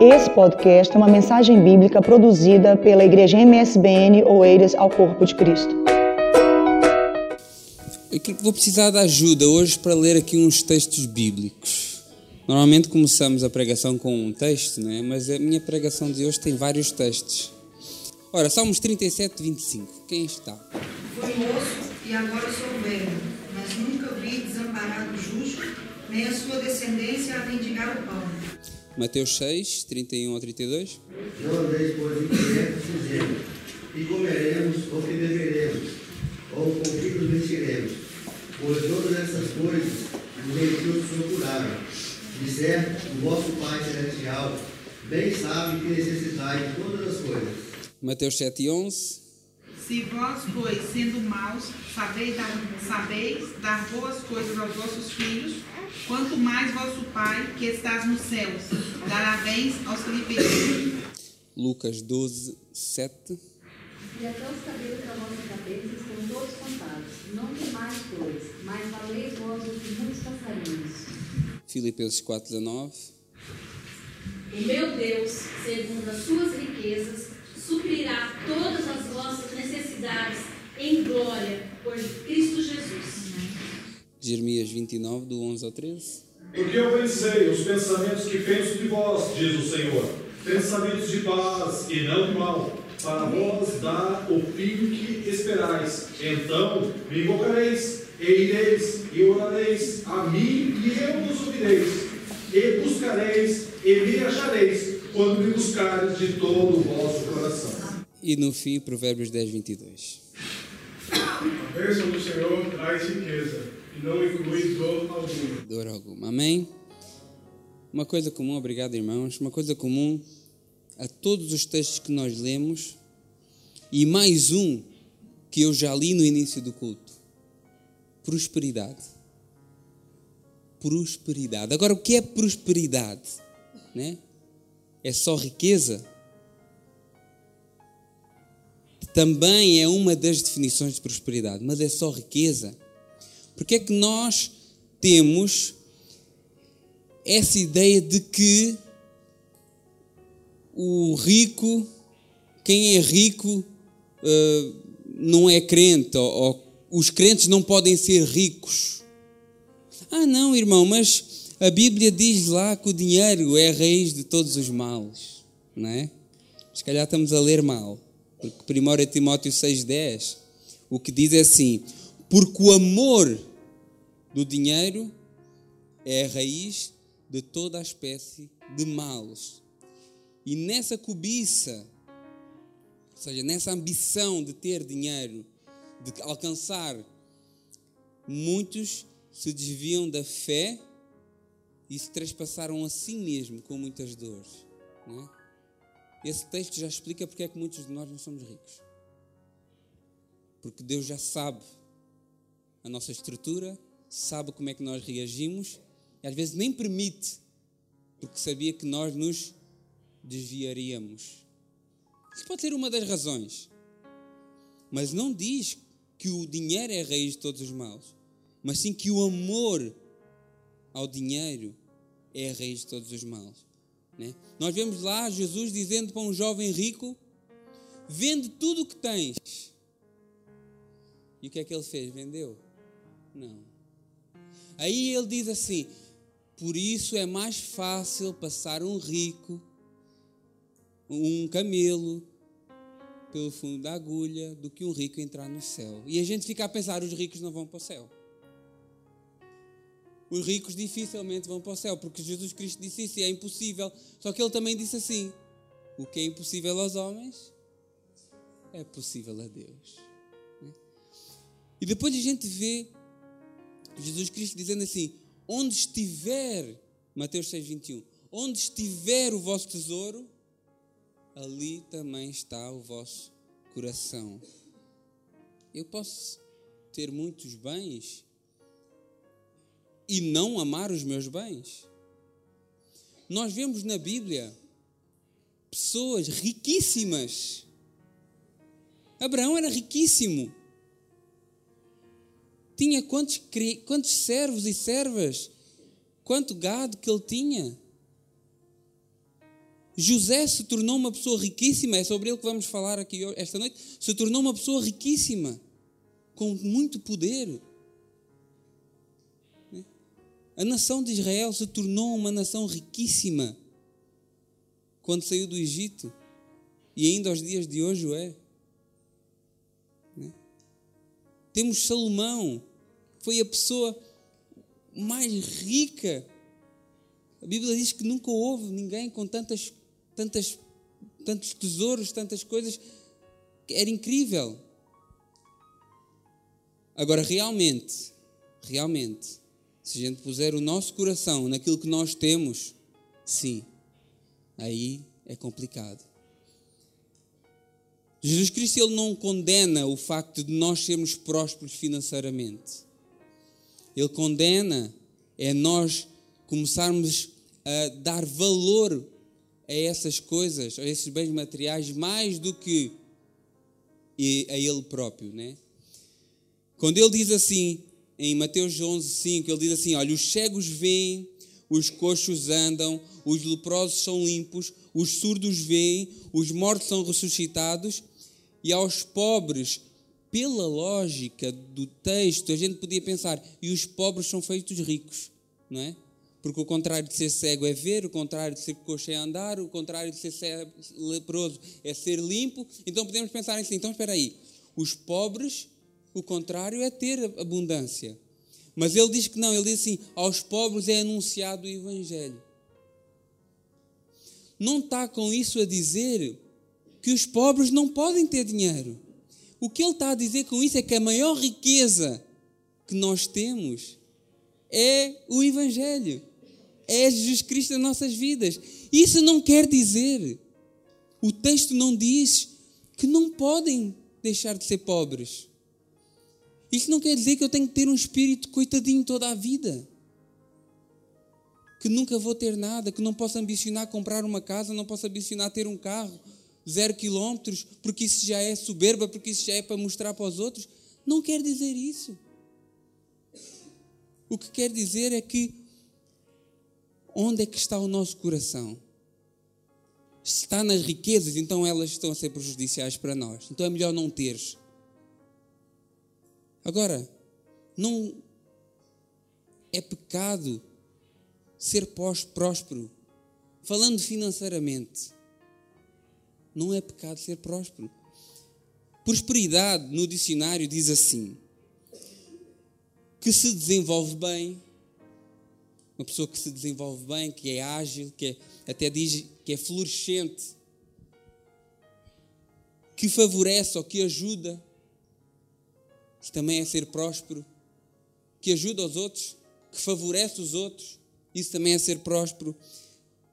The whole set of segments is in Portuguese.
Esse podcast é uma mensagem bíblica produzida pela Igreja MSBN Oeiras ao Corpo de Cristo. Eu vou precisar de ajuda hoje para ler aqui uns textos bíblicos. Normalmente começamos a pregação com um texto, né? mas a minha pregação de hoje tem vários textos. Ora, Salmos 37, 25. Quem está? Fui moço e agora sou velho, mas nunca vi desamparado o justo, nem a sua descendência a mendigar o pão. Mateus 6, 31 a 32. Não andeis, pois, inquietos, dizendo, que comeremos ou que beberemos, ou com que nos vestiremos, pois todas essas coisas os gentios procuraram. De certo, o vosso Pai Celestial bem sabe que necessitais de todas as coisas. Mateus 7, 11. Se vós, pois, sendo maus, sabeis dar, sabeis dar boas coisas aos vossos filhos, quanto mais vosso Pai, que estás nos céus, dará bens aos que lhe pedirem. Lucas 12, 7. E até os cabelos da vossa cabeça estão todos contados. Não temais, pois, mas valeis vós do que muitos passarinhos. Filipenses 4, 19. O meu Deus, segundo as suas riquezas, suprirá todas as vossas necessidades em glória por Cristo Jesus. Jeremias 29, do 11 ao 13. Porque eu pensei os pensamentos que penso de vós, diz o Senhor, pensamentos de paz e não de mal, para vós dar o fim que esperais. Então me invocareis, e ireis, e orareis a mim, e eu vos ouvireis. E buscareis, e me achareis, quando me buscares de todo o vosso coração. E no fim, Provérbios 10, 22. A bênção do Senhor traz riqueza e não inclui dor alguma. Dor alguma. Amém? Uma coisa comum, obrigado irmãos, uma coisa comum a todos os textos que nós lemos e mais um que eu já li no início do culto. Prosperidade. Prosperidade. Agora, o que é prosperidade? Né? É só riqueza? Também é uma das definições de prosperidade, mas é só riqueza. Porque é que nós temos essa ideia de que o rico, quem é rico, uh, não é crente, ou, ou os crentes não podem ser ricos. Ah, não, irmão, mas a Bíblia diz lá que o dinheiro é a raiz de todos os males, não é? Se calhar estamos a ler mal, porque 1 Timóteo 6,10, o que diz é assim: porque o amor do dinheiro é a raiz de toda a espécie de males. E nessa cobiça, ou seja, nessa ambição de ter dinheiro, de alcançar, muitos se desviam da fé e se trespassaram a si mesmo com muitas dores. É? Esse texto já explica porque é que muitos de nós não somos ricos. Porque Deus já sabe a nossa estrutura, sabe como é que nós reagimos e às vezes nem permite, porque sabia que nós nos desviaríamos. Isso pode ser uma das razões. Mas não diz que o dinheiro é a raiz de todos os males, mas sim que o amor ao dinheiro é a raiz de todos os males. Né? Nós vemos lá Jesus dizendo para um jovem rico: vende tudo o que tens. E o que é que ele fez? Vendeu? Não. Aí ele diz assim: por isso é mais fácil passar um rico, um camelo, pelo fundo da agulha, do que um rico entrar no céu. E a gente fica a pensar: os ricos não vão para o céu. Os ricos dificilmente vão para o céu, porque Jesus Cristo disse isso e é impossível. Só que ele também disse assim: o que é impossível aos homens é possível a Deus. E depois a gente vê Jesus Cristo dizendo assim: onde estiver, Mateus 6, 21, onde estiver o vosso tesouro, ali também está o vosso coração. Eu posso ter muitos bens e não amar os meus bens. Nós vemos na Bíblia pessoas riquíssimas. Abraão era riquíssimo. Tinha quantos, quantos servos e servas, quanto gado que ele tinha. José se tornou uma pessoa riquíssima, é sobre ele que vamos falar aqui esta noite. Se tornou uma pessoa riquíssima, com muito poder. A nação de Israel se tornou uma nação riquíssima quando saiu do Egito e ainda aos dias de hoje o é. Temos Salomão, foi a pessoa mais rica. A Bíblia diz que nunca houve ninguém com tantas, tantas, tantos tesouros, tantas coisas. Era incrível. Agora, realmente, realmente, se a gente puser o nosso coração naquilo que nós temos, sim, aí é complicado. Jesus Cristo ele não condena o facto de nós sermos prósperos financeiramente. Ele condena é nós começarmos a dar valor a essas coisas, a esses bens materiais, mais do que a Ele próprio, né? Quando ele diz assim, em Mateus 11, 5, ele diz assim: Olha, os cegos veem, os coxos andam, os leprosos são limpos, os surdos veem, os mortos são ressuscitados, e aos pobres, pela lógica do texto, a gente podia pensar, e os pobres são feitos ricos, não é? Porque o contrário de ser cego é ver, o contrário de ser coxo é andar, o contrário de ser leproso é ser limpo. Então podemos pensar assim: então espera aí, os pobres, o contrário é ter abundância. Mas ele diz que não, ele diz assim: aos pobres é anunciado o Evangelho. Não está com isso a dizer que os pobres não podem ter dinheiro. O que ele está a dizer com isso é que a maior riqueza que nós temos é o Evangelho, é Jesus Cristo nas nossas vidas. Isso não quer dizer, o texto não diz que não podem deixar de ser pobres. Isso não quer dizer que eu tenho que ter um espírito coitadinho toda a vida. Que nunca vou ter nada, que não posso ambicionar comprar uma casa, não posso ambicionar ter um carro, zero quilómetros, porque isso já é soberba, porque isso já é para mostrar para os outros. Não quer dizer isso. O que quer dizer é que onde é que está o nosso coração? Se está nas riquezas, então elas estão a ser prejudiciais para nós. Então é melhor não teres. Agora, não é pecado ser próspero, falando financeiramente. Não é pecado ser próspero. Prosperidade no dicionário diz assim: que se desenvolve bem, uma pessoa que se desenvolve bem, que é ágil, que é, até diz que é florescente, que favorece ou que ajuda, que também é ser próspero, que ajuda os outros, que favorece os outros, isso também é ser próspero,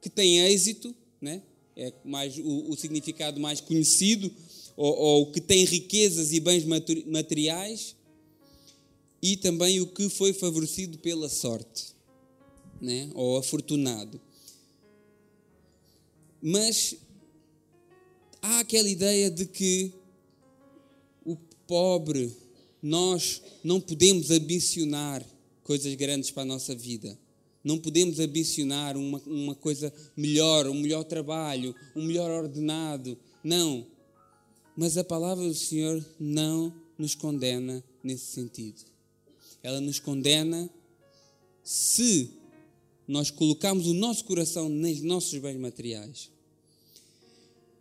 que tem êxito, né? é mais o, o significado mais conhecido, ou, ou, que tem riquezas e bens materiais, e também o que foi favorecido pela sorte, né? ou afortunado. Mas há aquela ideia de que o pobre, nós não podemos ambicionar coisas grandes para a nossa vida. Não podemos ambicionar uma, uma coisa melhor, um melhor trabalho, um melhor ordenado. Não. Mas a palavra do Senhor não nos condena nesse sentido. Ela nos condena se nós colocarmos o nosso coração nos nossos bens materiais.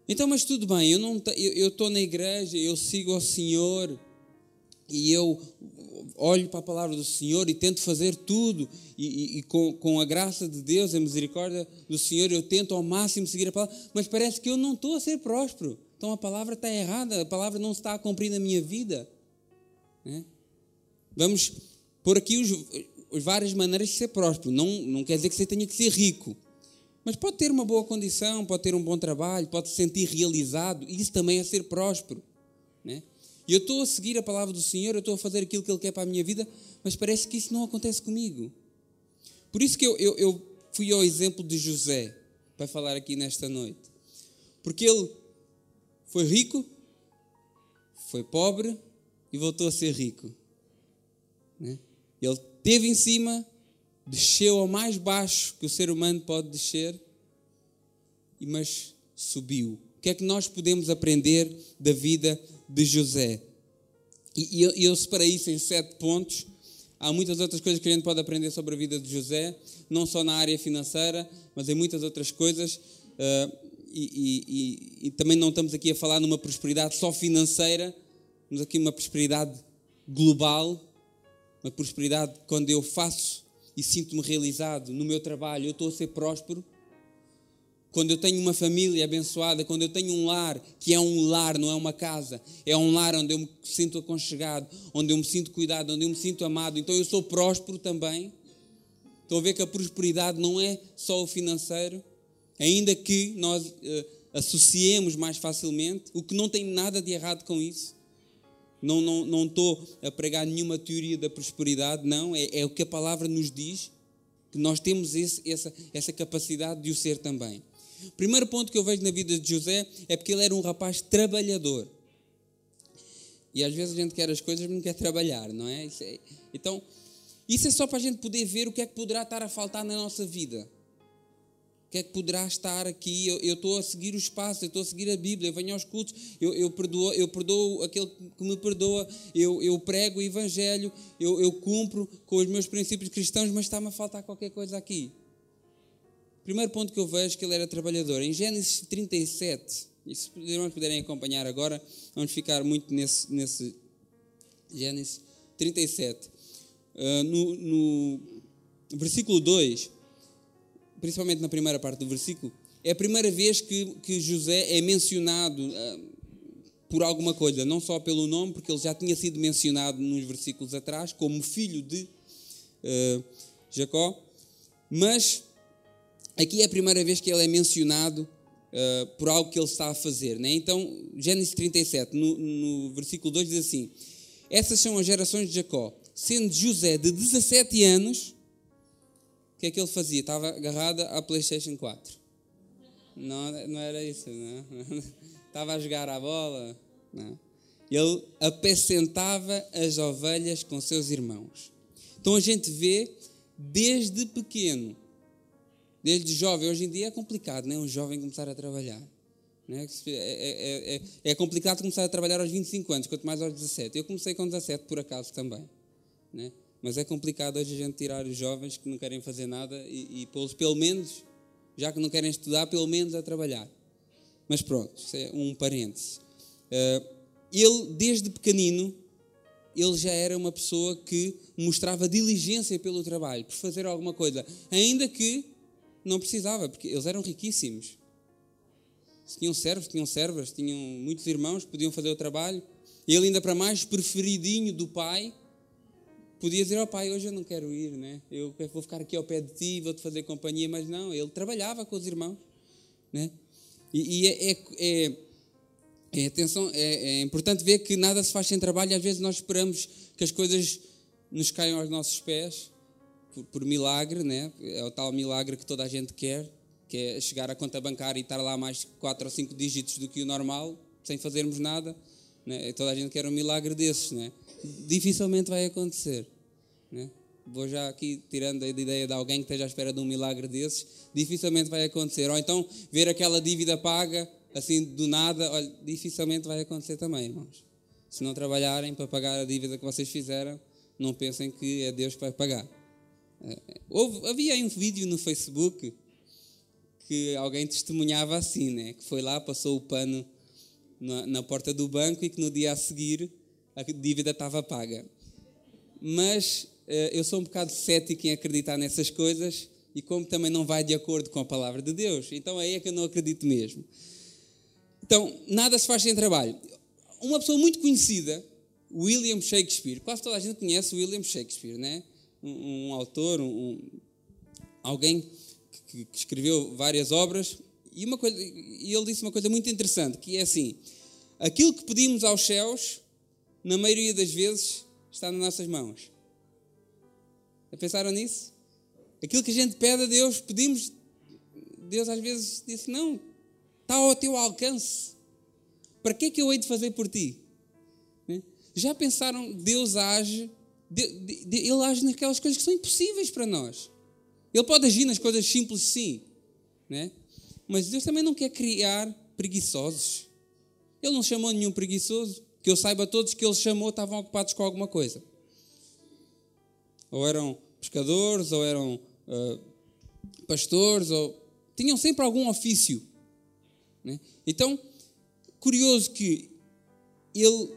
Então, mas tudo bem, eu estou na igreja, eu sigo ao Senhor e eu olho para a palavra do Senhor e tento fazer tudo, e, e, e com, com, a graça de Deus, a misericórdia do Senhor, eu tento ao máximo seguir a palavra, mas parece que eu não estou a ser próspero. Então a palavra está errada, a palavra não está a cumprir na minha vida. Né? Vamos por aqui os, as várias maneiras de ser próspero. Não, não quer dizer que você tenha que ser rico. Mas pode ter uma boa condição, pode ter um bom trabalho, pode se sentir realizado, isso também é ser próspero. E eu estou a seguir a palavra do Senhor, eu estou a fazer aquilo que Ele quer para a minha vida, mas parece que isso não acontece comigo. Por isso que eu, eu, eu fui ao exemplo de José para falar aqui nesta noite. Porque ele foi rico, foi pobre e voltou a ser rico. Né? Ele teve em cima, desceu ao mais baixo que o ser humano pode descer mas subiu. O que é que nós podemos aprender da vida de José? E, e eu, eu separei isso em sete pontos. Há muitas outras coisas que a gente pode aprender sobre a vida de José, não só na área financeira, mas em muitas outras coisas. Uh, e, e, e, também não estamos aqui a falar numa prosperidade só financeira, temos aqui uma prosperidade global, uma prosperidade quando eu faço e sinto-me realizado no meu trabalho, eu estou a ser próspero. Quando eu tenho uma família abençoada, quando eu tenho um lar, que é um lar, não é uma casa, é um lar onde eu me sinto aconchegado, onde eu me sinto cuidado, onde eu me sinto amado, então eu sou próspero também. Estão a ver que a prosperidade não é só o financeiro, ainda que nós uh, associemos mais facilmente, o que não tem nada de errado com isso. Não, não, não estou a pregar nenhuma teoria da prosperidade, não, é, é o que a palavra nos diz, que nós temos esse, essa, essa capacidade de o ser também. O primeiro ponto que eu vejo na vida de José é porque ele era um rapaz trabalhador. E às vezes a gente quer as coisas, mas não quer trabalhar, não é? Isso é então, isso é só para a gente poder ver o que é que poderá estar a faltar na nossa vida. O que é que poderá estar aqui? Eu, eu estou a seguir os passos, eu estou a seguir a Bíblia, eu venho aos cultos, eu, eu, perdoo, eu perdoo aquele que me perdoa, eu, eu prego o Evangelho, eu, eu cumpro com os meus princípios cristãos, mas está-me a faltar qualquer coisa aqui. Primeiro ponto que eu vejo que ele era trabalhador. Em Gênesis 37, e se os irmãos puderem acompanhar agora, vamos ficar muito nesse, nesse Gênesis 37. Uh, ah, no, no versículo 2, principalmente na primeira parte do versículo, é a primeira vez que, que José é mencionado uh, por alguma coisa, não só pelo nome, porque ele já tinha sido mencionado nos versículos atrás como filho de uh, Jacó, mas aqui é a primeira vez que ele é mencionado uh, por algo que ele está a fazer. Né? Então, Gênesis 37, no, no versículo 2 diz assim: Essas são as gerações de Jacó. Sendo José de 17 anos, o que é que ele fazia? Estava agarrado à PlayStation 4. Não, não era isso, não. Estava a jogar a bola. Não. Ele apacentava as ovelhas com seus irmãos. Então a gente vê desde pequeno desde jovem. Hoje em dia é complicado, né? Um jovem começar a trabalhar. Né? É, é, é, é, complicado começar a trabalhar aos 25 anos, quanto mais aos 17. Eu comecei com 17, por acaso também. Né? Mas é complicado hoje a gente tirar os jovens que não querem fazer nada e, e pô-los, pelo menos, já que não querem estudar, pelo menos a trabalhar. Mas pronto, isso é um parêntese. Uh, ele, desde pequenino, ele já era uma pessoa que mostrava diligência pelo trabalho, por fazer alguma coisa, ainda que não precisava, porque eles eram riquíssimos. Tinham servos, tinham servas, tinham muitos irmãos podiam fazer o trabalho. Ele, ainda para mais, preferidinho do pai, podia dizer ao pai: Hoje eu não quero ir, né? eu vou ficar aqui ao pé de ti, vou-te fazer companhia. Mas não, ele trabalhava com os irmãos. Né? E, e é, é, é, é, atenção, é, é importante ver que nada se faz sem trabalho e às vezes nós esperamos que as coisas nos caiam aos nossos pés por, por, milagre, né? é o tal milagre que toda a gente quer, que é chegar à conta bancária e estar lá mais 4 ou 5 dígitos do que o normal, sem fazermos nada. Né? Toda a gente quer um milagre desses. Né? Dificilmente vai acontecer. Né? Vou já aqui tirando a ideia de alguém que esteja à espera de um milagre desses, dificilmente vai acontecer. Ou então ver aquela dívida paga, assim do nada, olha, dificilmente vai acontecer também, irmãos. Se não trabalharem para pagar a dívida que vocês fizeram, não pensem que é Deus que vai pagar. Houve, havia aí um vídeo no Facebook que alguém testemunhava assim, né? Que foi lá, passou o pano na, na porta do banco e que no dia a seguir a dívida estava paga. Mas eh, eu sou um bocado cético em acreditar nessas coisas e como também não vai de acordo com a palavra de Deus, então aí é que eu não acredito mesmo. Então, nada se faz sem trabalho. Uma pessoa muito conhecida, William Shakespeare, quase toda a gente conhece William Shakespeare, né? Um, um autor, um, alguém que, que, escreveu várias obras, e, uma coisa, e ele disse uma coisa muito interessante, que é assim, aquilo que pedimos aos céus, na maioria das vezes, está nas nossas mãos. Já pensaram nisso? Aquilo que a gente pede a Deus, pedimos, Deus às vezes disse, não, está ao teu alcance. Para que é que eu hei de fazer por ti? Né? Já pensaram, Deus age ele age naquelas coisas que são impossíveis para nós. Ele pode agir nas coisas simples, sim. Né? Mas Deus também não quer criar preguiçosos. Ele não chamou nenhum preguiçoso. Que eu saiba, todos que ele chamou estavam ocupados com alguma coisa. Ou eram pescadores, ou eram uh, pastores, ou tinham sempre algum ofício. Né? Então, curioso que ele,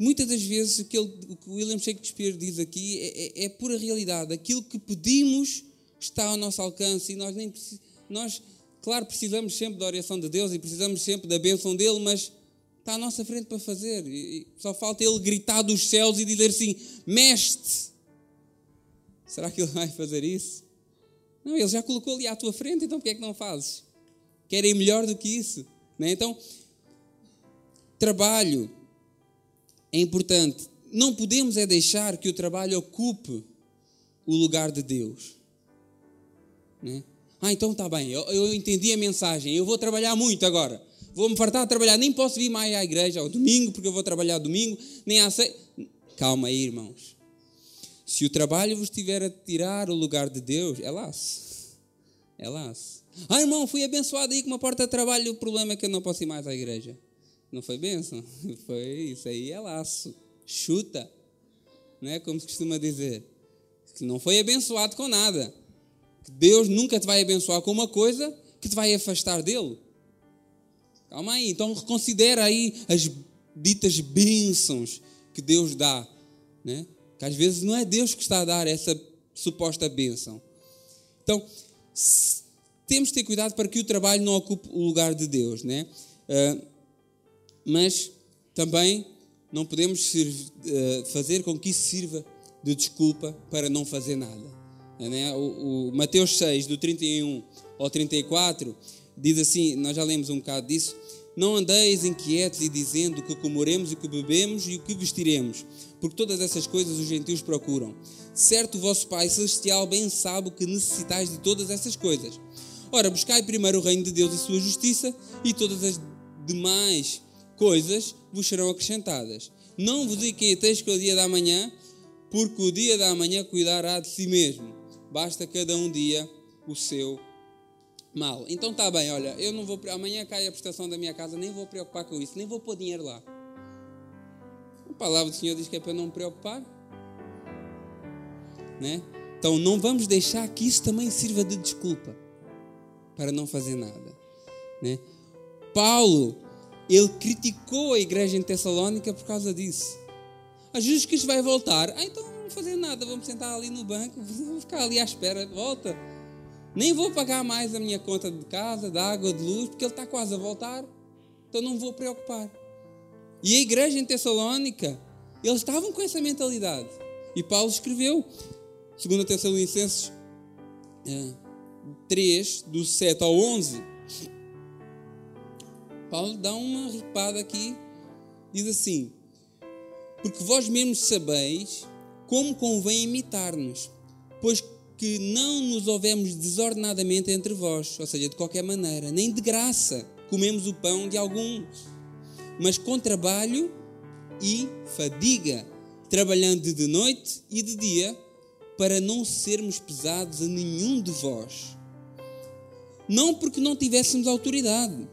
muitas das vezes, o que, ele, o que William Shakespeare diz aqui é, é, é, pura realidade. Aquilo que pedimos está ao nosso alcance e nós nem nós, claro, precisamos sempre da oração de Deus e precisamos sempre da bênção dele, mas está à nossa frente para fazer. E só falta ele gritar dos céus e dizer assim: Mestre, será que ele vai fazer isso? Não, ele já colocou ali à tua frente, então porquê é que não fazes? Querem melhor do que isso. Né? Então, trabalho é importante. Não podemos é deixar que o trabalho ocupe o lugar de Deus. Né? Ah, então está bem, eu, eu entendi a mensagem, eu vou trabalhar muito agora. Vou-me fartar de trabalhar, nem posso vir mais à igreja ao domingo, porque eu vou trabalhar domingo, nem à se... Calma aí, irmãos. Se o trabalho vos estiver a tirar o lugar de Deus, é laço. É laço. Ah, irmão, fui abençoado aí com uma porta de trabalho, o problema é que eu não posso ir mais à igreja. Não foi bênção? Foi isso aí, é laço. Chuta. Não é como se costuma dizer. Não foi abençoado com nada. Deus nunca te vai abençoar com uma coisa que te vai afastar dele. Calma aí, então reconsidera aí as ditas bênçãos que Deus dá, né? Que às vezes não é Deus que está a dar essa suposta bênção. Então, temos de ter cuidado para que o trabalho não ocupe o lugar de Deus, né? Uh, mas também não podemos uh, fazer com que isso sirva de desculpa para não fazer nada. Né? O, Mateus 6, do 31 ao 34, diz assim: nós já lemos um bocado disso. Não andeis inquietos e dizendo o que comeremos, o que bebemos e o que vestiremos, porque todas essas coisas os gentios procuram. Certo, o vosso Pai Celestial bem sabe que necessitais de todas essas coisas. Ora, buscai primeiro o reino de Deus e a sua justiça, e todas as demais coisas vos serão acrescentadas. Não vos inquieteis com o dia da manhã, porque o dia da manhã cuidará de si mesmo basta cada um dia o seu mal. Então está bem, olha, eu não vou amanhã cai a prestação da minha casa, nem vou preocupar com isso, nem vou pôr dinheiro lá. A palavra do Senhor diz que é para não me preocupar. Né? Então não vamos deixar que isso também sirva de desculpa para não fazer nada. Né? Paulo, ele criticou a igreja em Tessalónica por causa disso. A Jesus Cristo vai voltar. Ah, então fazer nada, vou me sentar ali no banco, vou ficar ali à espera, volta. Nem vou pagar mais a minha conta de casa, de água, de luz, porque ele está quase a voltar. Então não vou preocupar. E a igreja em Tessalónica, eles estavam com essa mentalidade. E Paulo escreveu, segundo Tessalonicenses é, 3, do 7 ao 11, Paulo dá uma ripada aqui, diz assim: Porque vós mesmos sabeis como convém imitar-nos, pois que não nos houvemos desordenadamente entre vós, ou seja, de qualquer maneira, nem de graça comemos o pão de alguns, mas com trabalho e fadiga, trabalhando de noite e de dia, para não sermos pesados a nenhum de vós. Não porque não tivéssemos autoridade,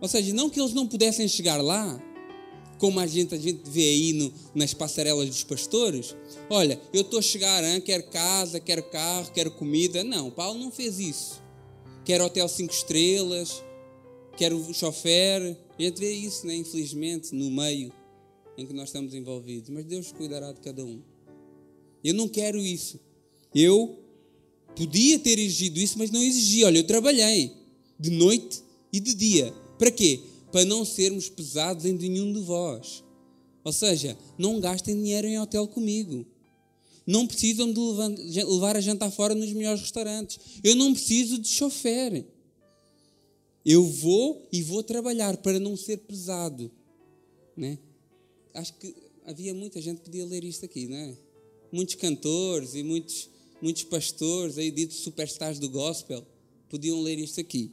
ou seja, não que eles não pudessem chegar lá, como a gente, a gente vê aí no, nas passarelas dos pastores. Olha, eu estou a chegar, hein? quero casa, quero carro, quero comida. Não, Paulo não fez isso. Quero hotel cinco estrelas, quero chofer. A gente vê isso, né? infelizmente, no meio em que nós estamos envolvidos. Mas Deus cuidará de cada um. Eu não quero isso. Eu podia ter exigido isso, mas não exigi. Olha, eu trabalhei de noite e de dia. Para quê? para não sermos pesados em nenhum de vós. Ou seja, não gastem dinheiro em hotel comigo. Não precisam de levar a jantar fora nos melhores restaurantes. Eu não preciso de chofer. Eu vou e vou trabalhar para não ser pesado. Né? Acho que havia muita gente que podia ler isto aqui, não é? Muitos cantores e muitos, muitos pastores, aí ditos superstars do gospel, podiam ler isto aqui.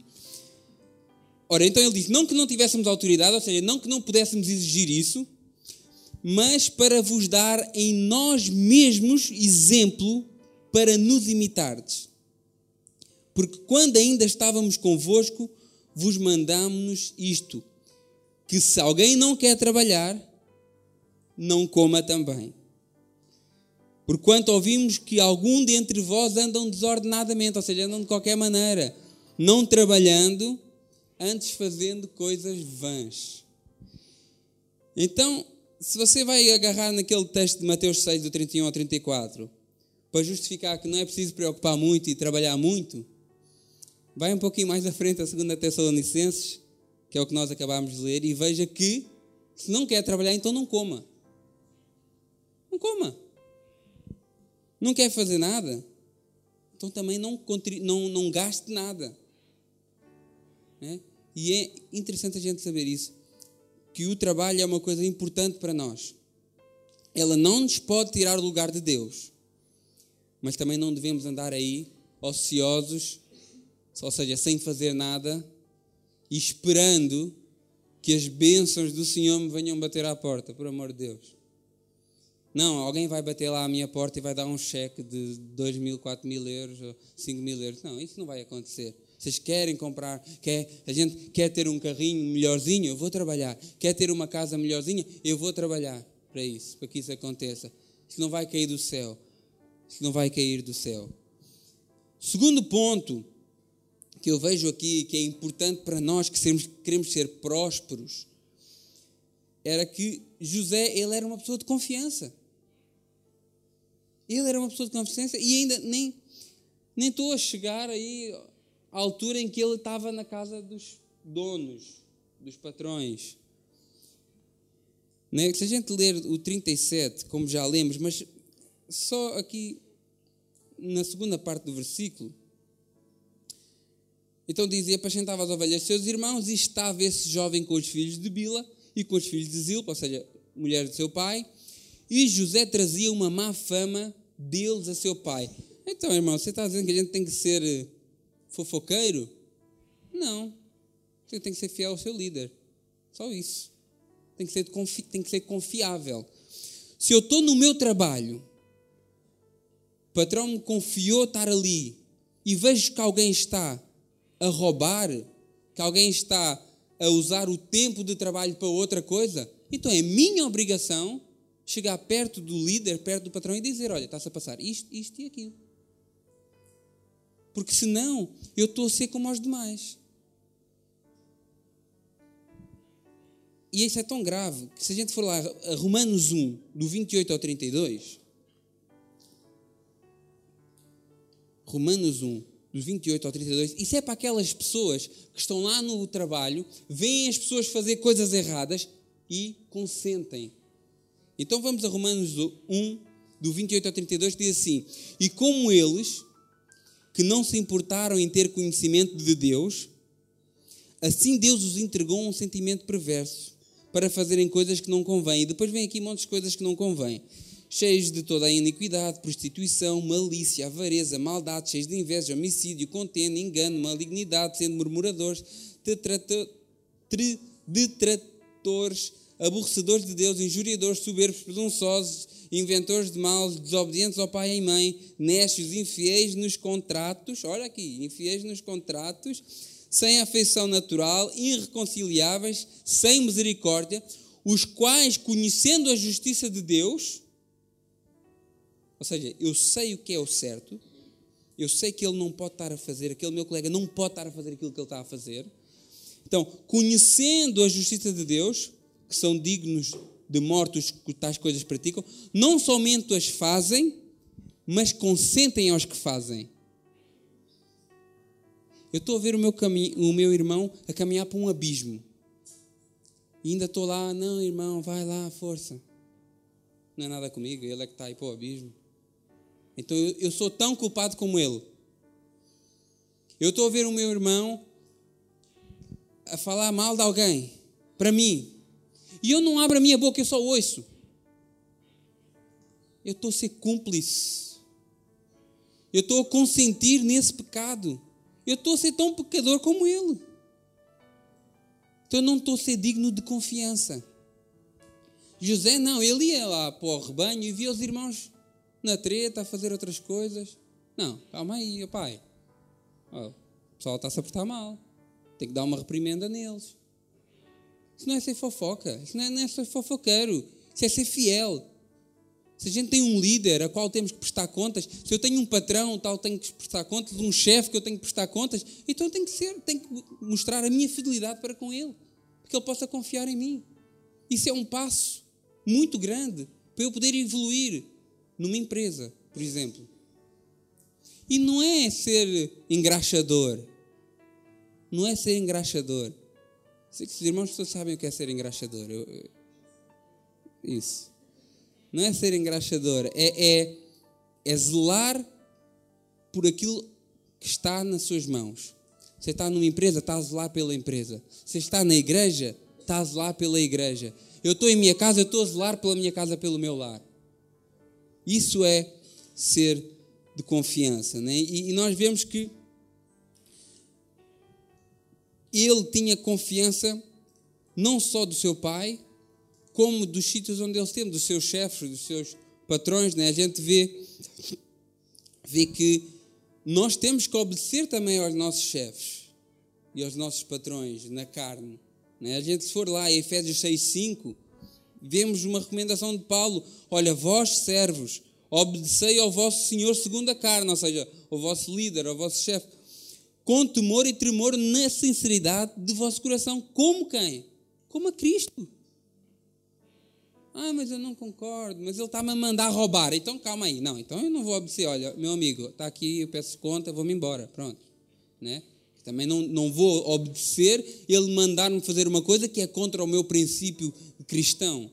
Ora, então ele diz: não que não tivéssemos autoridade, ou seja, não que não pudéssemos exigir isso, mas para vos dar em nós mesmos exemplo para nos imitardes. Porque quando ainda estávamos convosco, vos mandámos isto: que se alguém não quer trabalhar, não coma também. Porquanto ouvimos que algum dentre vós andam desordenadamente, ou seja, andam de qualquer maneira, não trabalhando, antes fazendo coisas vãs. Então, se você vai agarrar naquele texto de Mateus 6, do 31 ao 34, para justificar que não é preciso preocupar muito e trabalhar muito, vai um pouquinho mais à frente a 2 Tessalonicenses, que é o que nós acabámos de ler, e veja que se não quer trabalhar, então não coma. Não coma. Não quer fazer nada? Então também não, não, não gaste nada. Né? E é interessante a gente saber isso, que o trabalho é uma coisa importante para nós. Ela não nos pode tirar o lugar de Deus, mas também não devemos andar aí ociosos, ou seja, sem fazer nada e esperando que as bênçãos do Senhor me venham bater à porta, por amor de Deus. Não, alguém vai bater lá à minha porta e vai dar um cheque de 2 mil, 4 mil euros ou 5 mil euros. Não, isso não vai acontecer. Vocês querem comprar, quer, a gente quer ter um carrinho melhorzinho, eu vou trabalhar. Quer ter uma casa melhorzinha, eu vou trabalhar para isso, para que isso aconteça. Isso não vai cair do céu. Isso não vai cair do céu. Segundo ponto que eu vejo aqui, que é importante para nós que sermos, queremos ser prósperos, era que José, ele era uma pessoa de confiança. Ele era uma pessoa de confiança e ainda nem, nem estou a chegar aí à altura em que ele estava na casa dos donos, dos patrões. Né? Se a gente ler o 37, como já lemos, mas só aqui na segunda parte do versículo, então dizia: apacentava as ovelhas de seus irmãos e estava esse jovem com os filhos de Bila e com os filhos de Zilpa, ou seja, mulher de seu pai, e José trazia uma má fama deles a seu pai. Então, irmão, você está dizendo que a gente tem que ser eh, fofoqueiro? Não. Você tem que ser fiel ao seu líder. Só isso. Tem que ser, tem que ser confiável. Se eu estou no meu trabalho, o patrão me confiou estar ali e vejo que alguém está a roubar, que alguém está a usar o tempo de trabalho para outra coisa, então é minha obrigação chegar perto do líder, perto do patrão e dizer: Olha, está-se a passar isto, isto e aquilo. Porque senão eu estou a ser como os demais. E isso é tão grave que se a gente for lá a Romanos 1, do 28 ao 32, Romanos 1, dos 28 ao 32, isso é para aquelas pessoas que estão lá no trabalho, veem as pessoas fazer coisas erradas e consentem. Então vamos a Romanos 1, do 28 ao 32, que diz assim: E como eles, que não se importaram em ter conhecimento de Deus, assim Deus os entregou um sentimento perverso para fazerem coisas que não convêm. E depois vem aqui um monte de coisas que não convêm. Cheios de toda a iniquidade, prostituição, malícia, avareza, maldade, cheios de inveja, homicídio, contenda, engano, malignidade, sendo murmuradores, detratores, aborrecedores de Deus, injuriadores, soberbos, presunçosos, inventores de mal, desobedientes ao pai e mãe, necios, infiéis nos contratos, olha aqui, infiéis nos contratos, sem afeição natural, irreconciliáveis, sem misericórdia, os quais, conhecendo a justiça de Deus, ou seja, eu sei o que é o certo, eu sei que ele não pode estar a fazer, aquele meu colega não pode estar a fazer aquilo que ele está a fazer. Então, conhecendo a justiça de Deus, que são dignos de mortos que tais coisas praticam, não somente as fazem, mas consentem aos que fazem. Eu estou a ver o meu, caminho, o meu irmão a caminhar para um abismo. E ainda estou lá, não, irmão, vai lá, força. Não é nada comigo, ele é que está aí para o abismo. Então eu, eu sou tão culpado como ele. Eu estou a ver o meu irmão a falar mal de alguém, para mim, e eu não abro a minha boca, eu só ouço. Eu estou a ser cúmplice. Eu estou a consentir nesse pecado. Eu estou a ser tão pecador como ele. Então eu não estou a ser digno de confiança. José não, ele ia lá para o rebanho e via os irmãos na treta a fazer outras coisas. Não, calma aí, pai. O pessoal está-se a portar mal. Tem que dar uma reprimenda neles. Isso não é ser fofoca. Isso não é, não é ser fofoqueiro. Isso é ser fiel. Se a gente tem um líder a qual temos que prestar contas, se eu tenho um patrão tal tenho que prestar contas, um chefe que eu tenho que prestar contas, então tem que ser, tenho que mostrar a minha fidelidade para com ele, para que ele possa confiar em mim. Isso é um passo muito grande para eu poder evoluir numa empresa, por exemplo. E não é ser engraxador. Não é ser engraxador. Sei que os irmãos todos sabem o que é ser engraxador. Eu, isso. Não é ser engraxador, é, é, é zelar por aquilo que está nas suas mãos. Você está numa empresa, está a zelar pela empresa. Você está na igreja, está a zelar pela igreja. Eu estou em minha casa, eu estou a zelar pela minha casa, pelo meu lar. Isso é ser de confiança. Né? E, e nós vemos que ele tinha confiança não só do seu pai, como dos sítios onde ele esteve, dos seus chefes, dos seus patrões. Né? A gente vê, vê que nós temos que obedecer também aos nossos chefes e aos nossos patrões na carne. Né? A gente, se for lá em Efésios 6,5, vemos uma recomendação de Paulo: olha, vós servos, obedecei ao vosso Senhor segundo a carne, ou seja, ao vosso líder, ao vosso chefe, com temor e tremor na sinceridade de vosso coração. Como quem? Como a Cristo. Ah, mas eu não concordo, mas ele está-me a mandar roubar. Então calma aí. Não, então eu não vou obedecer. Olha, meu amigo, está aqui, eu peço conta, vou-me embora. Pronto. Né? Também não, não vou obedecer ele mandar-me fazer uma coisa que é contra o meu princípio cristão.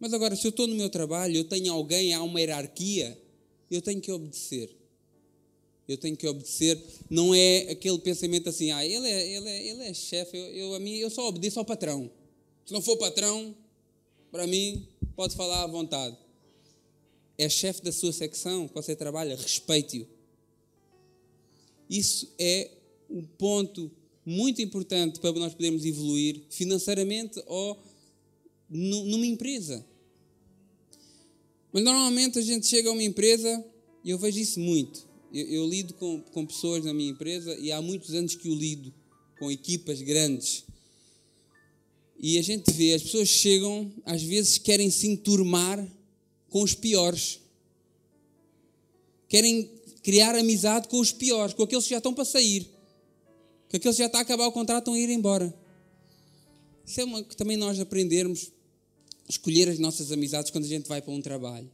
Mas agora, se eu estou no meu trabalho, eu tenho alguém, há uma hierarquia, eu tenho que obedecer. Eu tenho que obedecer. Não é aquele pensamento assim, ah, ele é, ele é, ele é chefe, eu, eu, eu só obedeço ao patrão. Se não for patrão, para mim, pode falar à vontade. É chefe da sua secção que você trabalha, respeite-o. Isso é um ponto muito importante para nós podermos evoluir financeiramente ou numa empresa. Mas normalmente a gente chega a uma empresa, e eu vejo isso muito. Eu, eu lido com, com pessoas na minha empresa e há muitos anos que eu lido com equipas grandes. E a gente vê, as pessoas chegam, às vezes querem se enturmar com os piores. Querem criar amizade com os piores, com aqueles que já estão para sair. Com aqueles que já está a acabar o contrato estão a ir embora. Isso é uma que também nós aprendermos escolher as nossas amizades quando a gente vai para um trabalho.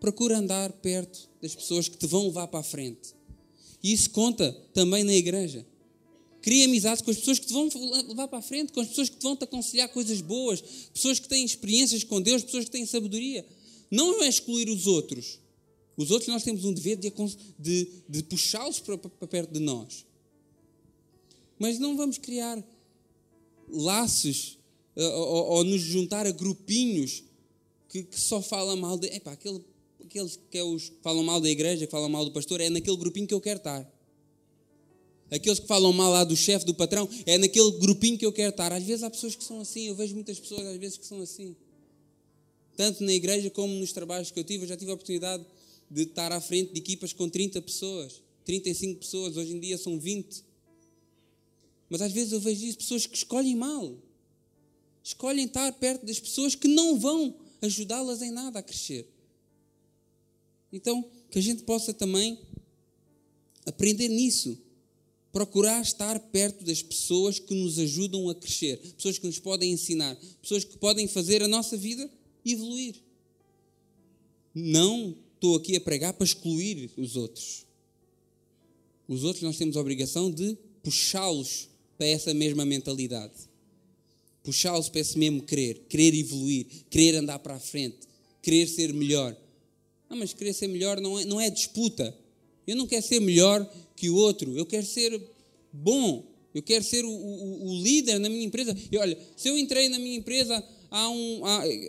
Procura andar perto das pessoas que te vão levar para a frente. E isso conta também na igreja. Cria amizades com as pessoas que te vão levar para a frente, com as pessoas que te vão te aconselhar coisas boas, pessoas que têm experiências com Deus, pessoas que têm sabedoria. Não é excluir os outros. Os outros nós temos um dever de, de, de puxá-los para, para perto de nós. Mas não vamos criar laços ou, ou, nos juntar a grupinhos que, que só falam mal de. Epá, aquele, aqueles que é os, falam mal da igreja, que falam mal do pastor, é naquele grupinho que eu quero estar. Aqueles que falam mal lá do chefe, do patrão, é naquele grupinho que eu quero estar. Às vezes há pessoas que são assim, eu vejo muitas pessoas às vezes que são assim. Tanto na igreja como nos trabalhos que eu tive, eu já tive a oportunidade de estar à frente de equipas com 30 pessoas, 35 pessoas, hoje em dia são 20. Mas às vezes eu vejo isso, pessoas que escolhem mal escolhem estar perto das pessoas que não vão ajudá-las em nada a crescer. Então, que a gente possa também aprender nisso. Procurar estar perto das pessoas que nos ajudam a crescer, pessoas que nos podem ensinar, pessoas que podem fazer a nossa vida evoluir. Não estou aqui a pregar para excluir os outros. Os outros nós temos a obrigação de puxá-los para essa mesma mentalidade puxá-los para esse mesmo querer, querer evoluir, querer andar para a frente, querer ser melhor. Não, mas querer ser melhor não é, não é disputa. Eu não quero ser melhor que o outro, eu quero ser bom, eu quero ser o, o, o líder na minha empresa. E olha, se eu entrei na minha empresa, há um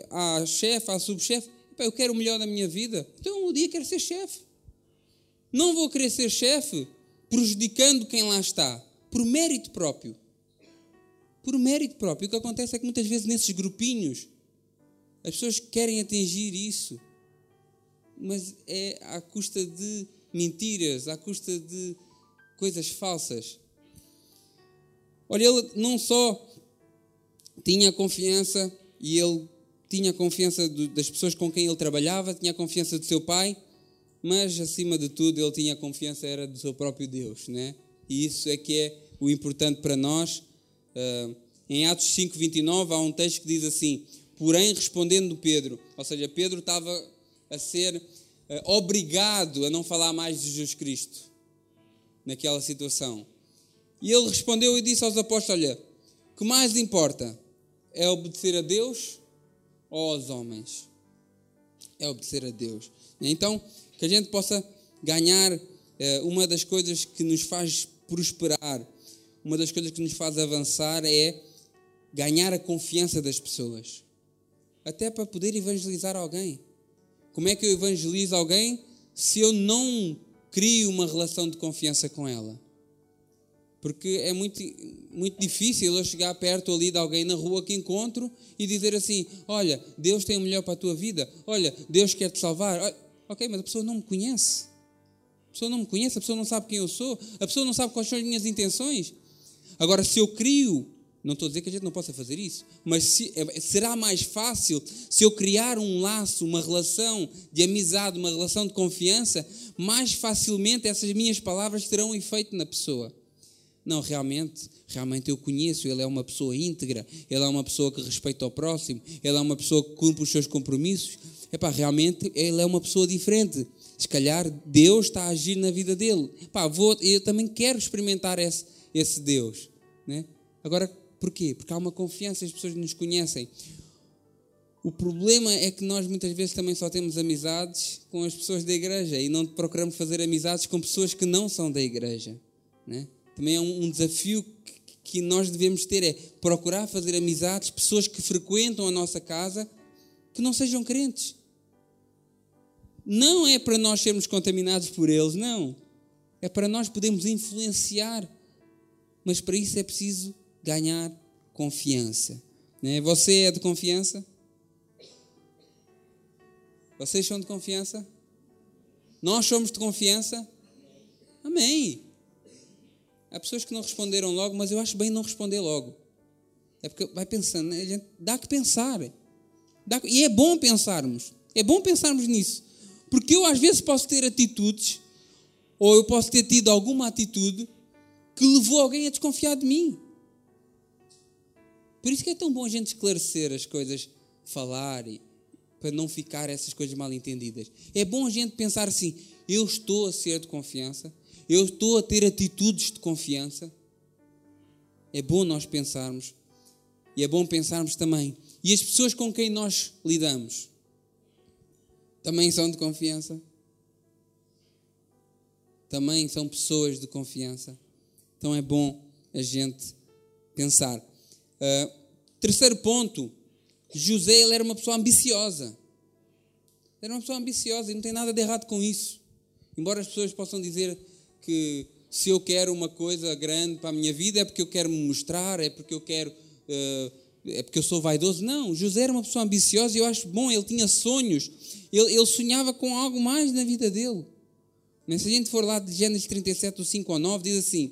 há chefe, há subchefe, eu quero o melhor da minha vida, então um dia quero ser chefe. Não vou querer ser chefe prejudicando quem lá está, por mérito próprio por mérito próprio. O que acontece é que muitas vezes nesses grupinhos as pessoas querem atingir isso, mas é à custa de mentiras, à custa de coisas falsas. Olha, ele não só tinha confiança e ele tinha confiança das pessoas com quem ele trabalhava, tinha confiança do seu pai, mas acima de tudo ele tinha confiança era do seu próprio Deus, né? E isso é que é o importante para nós. Uh, em Atos 5:29 há um texto que diz assim: Porém, respondendo Pedro, ou seja, Pedro estava a ser uh, obrigado a não falar mais de Jesus Cristo naquela situação. E ele respondeu e disse aos apóstolos: Olha, o que mais importa é obedecer a Deus ou aos homens? É obedecer a Deus. Então, que a gente possa ganhar uh, uma das coisas que nos faz prosperar, uma das coisas que nos faz avançar é ganhar a confiança das pessoas. Até para poder evangelizar alguém. Como é que eu evangelizo alguém se eu não crio uma relação de confiança com ela? Porque é muito, muito difícil eu chegar perto ali de alguém na rua que encontro e dizer assim: Olha, Deus tem o melhor para a tua vida, olha, Deus quer te salvar. Ok, mas a pessoa não me conhece. A pessoa não me conhece, a pessoa não sabe quem eu sou, a pessoa não sabe quais são as minhas intenções. Agora, se eu crio, não estou a dizer que a gente não possa fazer isso, mas se, é, será mais fácil se eu criar um laço, uma relação de amizade, uma relação de confiança, mais facilmente essas minhas palavras terão efeito na pessoa. Não, realmente, realmente eu conheço, ele é uma pessoa íntegra, ele é uma pessoa que respeita o próximo, ele é uma pessoa que cumpre os seus compromissos. Epá, realmente ele é uma pessoa diferente se calhar Deus está a agir na vida dele. Pá, vou, eu também quero experimentar esse, esse Deus. Né? Agora, porquê? Porque há uma confiança, as pessoas nos conhecem. O problema é que nós muitas vezes também só temos amizades com as pessoas da igreja e não procuramos fazer amizades com pessoas que não são da igreja. Né? Também é um, um desafio que, que nós devemos ter, é procurar fazer amizades, pessoas que frequentam a nossa casa, que não sejam crentes não é para nós sermos contaminados por eles, não. É para nós podermos influenciar. Mas para isso é preciso ganhar confiança. Né? Você é de confiança? Vocês são de confiança? Nós somos de confiança? Amém. Há pessoas que não responderam logo, mas eu acho bem não responder logo. É porque vai pensando, né? dá que pensar. Dá, e é bom pensarmos. É bom pensarmos nisso. Porque eu às vezes posso ter atitudes, ou eu posso ter tido alguma atitude que levou alguém a desconfiar de mim. Por isso que é tão bom a gente esclarecer as coisas, falar, e, para não ficar essas coisas mal entendidas. É bom a gente pensar assim: eu estou a ser de confiança, eu estou a ter atitudes de confiança. É bom nós pensarmos, e é bom pensarmos também. E as pessoas com quem nós lidamos, também são de confiança. Também são pessoas de confiança. Então é bom a gente pensar. Uh, terceiro ponto: José ele era uma pessoa ambiciosa. Era uma pessoa ambiciosa e não tem nada de errado com isso. Embora as pessoas possam dizer que se eu quero uma coisa grande para a minha vida é porque eu quero me mostrar, é porque eu quero. Uh, é porque eu sou vaidoso. Não, José era uma pessoa ambiciosa e eu acho bom, ele tinha sonhos ele, ele sonhava com algo mais na vida dele. Se a gente for lá de Gênesis 37, do 5 ao 9, diz assim: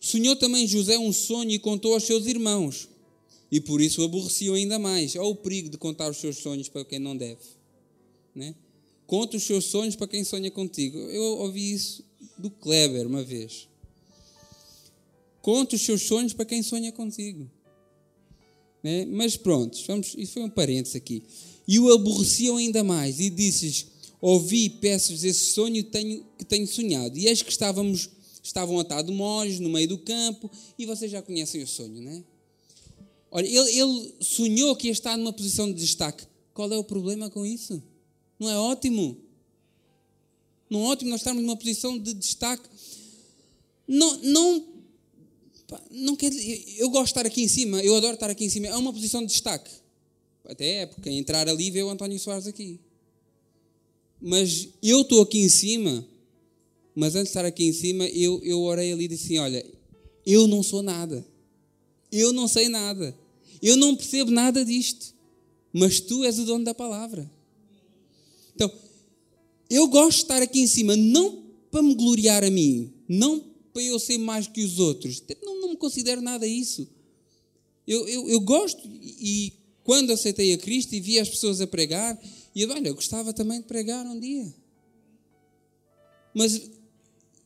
Sonhou também José um sonho e contou aos seus irmãos, e por isso o aborreciam ainda mais. Olha o perigo de contar os seus sonhos para quem não deve. Né? Conta os seus sonhos para quem sonha contigo. Eu ouvi isso do Kleber uma vez. Conta os seus sonhos para quem sonha contigo. Né? Mas pronto, vamos, isso foi um parênteses aqui e o aborreciam ainda mais. E disse Ouvi e peço-vos esse sonho tenho, que tenho sonhado. E eis que estávamos, estavam atados molhos no meio do campo, e vocês já conhecem o sonho, não é? Olha, ele, ele sonhou que ia estar numa posição de destaque. Qual é o problema com isso? Não é ótimo? Não é ótimo nós estarmos numa posição de destaque? Não, não, não quer eu gosto de estar aqui em cima, eu adoro estar aqui em cima, é uma posição de destaque. Até é, porque entrar ali vê o António Soares aqui. Mas eu estou aqui em cima, mas antes de estar aqui em cima, eu, eu orei ali e disse assim: Olha, eu não sou nada, eu não sei nada, eu não percebo nada disto, mas tu és o dono da palavra. Então, eu gosto de estar aqui em cima, não para me gloriar a mim, não para eu ser mais que os outros. Não, não me considero nada isso. Eu, eu, eu gosto e quando aceitei a Cristo e vi as pessoas a pregar, e eu, olha, eu gostava também de pregar um dia. Mas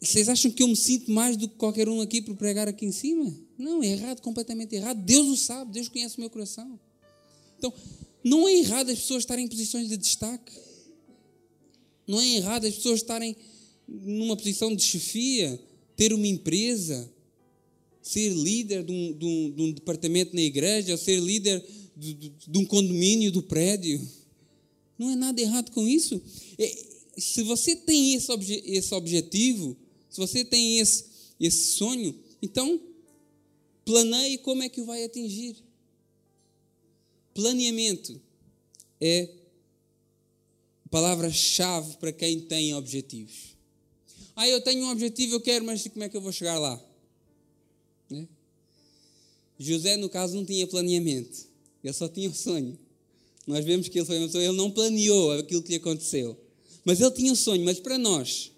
vocês acham que eu me sinto mais do que qualquer um aqui por pregar aqui em cima? Não, é errado, completamente errado. Deus o sabe, Deus conhece o meu coração. Então, não é errado as pessoas estarem em posições de destaque. Não é errado as pessoas estarem numa posição de chefia, ter uma empresa, ser líder de um, de um, de um departamento na igreja, ou ser líder de, de, um condomínio do prédio. Não é nada errado com isso. É, se você tem esse, obje, esse objetivo, se você tem esse, esse sonho, então planeie como é que o vai atingir. Planeamento é palavra-chave para quem tem objetivos. Ah, eu tenho um objetivo, eu quero, mas como é que eu vou chegar lá? Né? José, no caso, não tinha planeamento. Ele só tinha um sonho. Nós vemos que ele foi uma pessoa, ele não planeou aquilo que lhe aconteceu. Mas ele tinha um sonho. Mas para nós,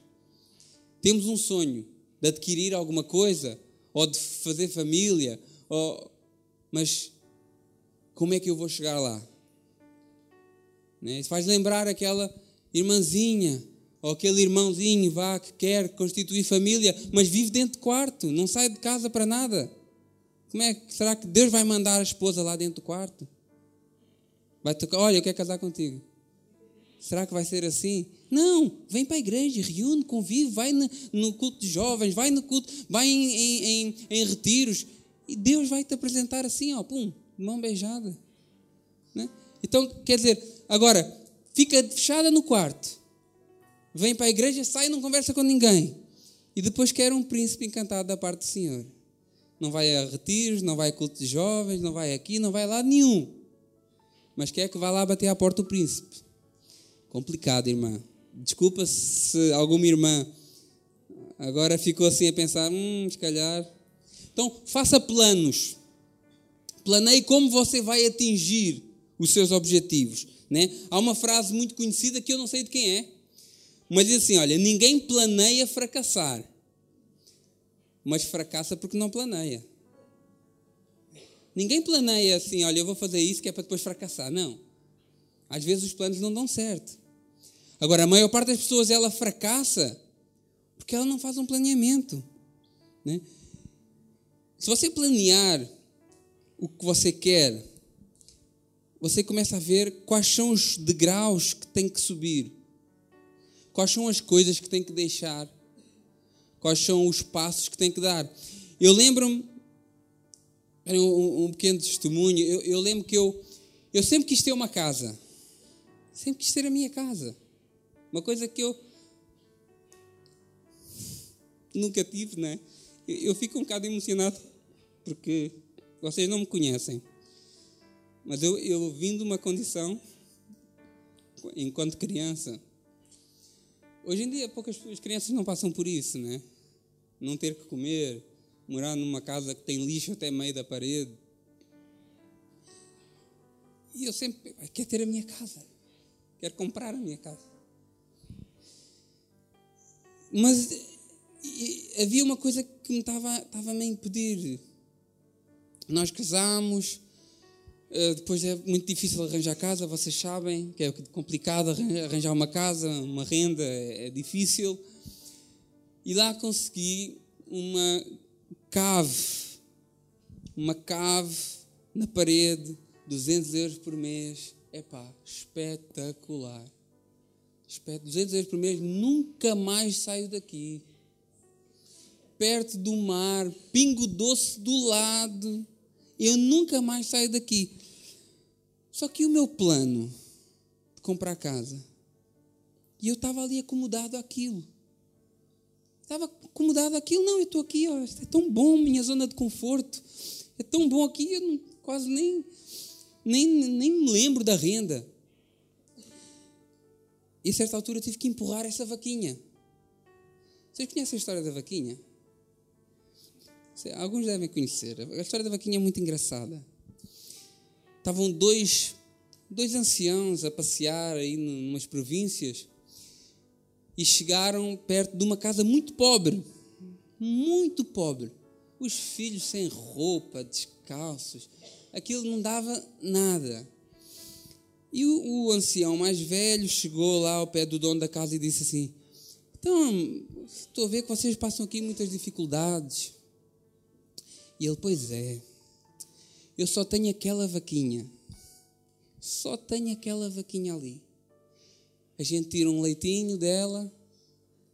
temos um sonho de adquirir alguma coisa, ou de fazer família, ou... mas como é que eu vou chegar lá? Né? Isso faz lembrar aquela irmãzinha ou aquele irmãozinho vá que quer constituir família, mas vive dentro de quarto, não sai de casa para nada. Como é que será que Deus vai mandar a esposa lá dentro do quarto? Vai tocar, olha, eu quero casar contigo. Será que vai ser assim? Não, vem para a igreja, reúne, convive, vai no, culto de jovens, vai no culto, vai em, em, em, em retiros, e Deus vai te apresentar assim, ó, pum, mão beijada. Né? Então, quer dizer, agora, fica fechada no quarto, vem para a igreja, sai e não conversa com ninguém. E depois quer um príncipe encantado da parte do Senhor. Não vai a retiros, não vai a culto de jovens, não vai aqui, não vai lá nenhum. Mas quer que vá lá bater à porta do príncipe. Complicado, irmã. Desculpa se alguma irmã agora ficou assim a pensar, hum, se calhar. Então, faça planos. Planeie como você vai atingir os seus objetivos. Né? Há uma frase muito conhecida que eu não sei de quem é, mas diz assim: olha, ninguém planeia fracassar, mas fracassa porque não planeia. Ninguém planeia assim, olha, eu vou fazer isso que é para depois fracassar. Não. Às vezes os planos não dão certo. Agora, a maior parte das pessoas ela fracassa porque ela não faz um planeamento. Né? Se você planear o que você quer, você começa a ver quais são os degraus que tem que subir, quais são as coisas que tem que deixar, quais são os passos que tem que dar. Eu lembro-me, um, um, pequeno testemunho, eu, eu lembro que eu, eu sempre quis ter uma casa, sempre quis ter a minha casa, uma coisa que eu nunca tive, né? Eu, fico um bocado emocionado porque vocês não me conhecem. Mas eu, eu vim de uma condição, enquanto criança. Hoje em dia, poucas crianças não passam por isso, né? Não ter que comer, morar numa casa que tem lixo até meio da parede. E eu sempre quero ter a minha casa, quero comprar a minha casa. Mas havia uma coisa que me estava, estava a impedir. Nós casamos, eh, depois é muito difícil arranjar casa, vocês sabem que é complicado arranjar uma casa, uma renda é, é difícil. E lá consegui uma cave, uma cave na parede, 200 euros por mês. Epá, espetacular. 200 euros por mês, nunca mais saio daqui. Perto do mar, pingo doce do lado. Eu nunca mais saio daqui. Só que o meu plano de comprar casa, e eu estava ali acomodado àquilo. Estava acomodado àquilo, não, eu estou aqui, ó, é tão bom, minha zona de conforto. É tão bom aqui, eu não, quase nem, nem, nem me lembro da renda. E a certa altura tive que empurrar essa vaquinha. Vocês conhecem a história da vaquinha? Alguns devem conhecer. A história da vaquinha é muito engraçada estavam dois, dois anciãos a passear aí numas províncias e chegaram perto de uma casa muito pobre, muito pobre. Os filhos sem roupa, descalços, aquilo não dava nada. E o, o ancião mais velho chegou lá ao pé do dono da casa e disse assim: Então, estou a ver que vocês passam aqui muitas dificuldades. E ele, pois é, eu só tenho aquela vaquinha. Só tenho aquela vaquinha ali. A gente tira um leitinho dela,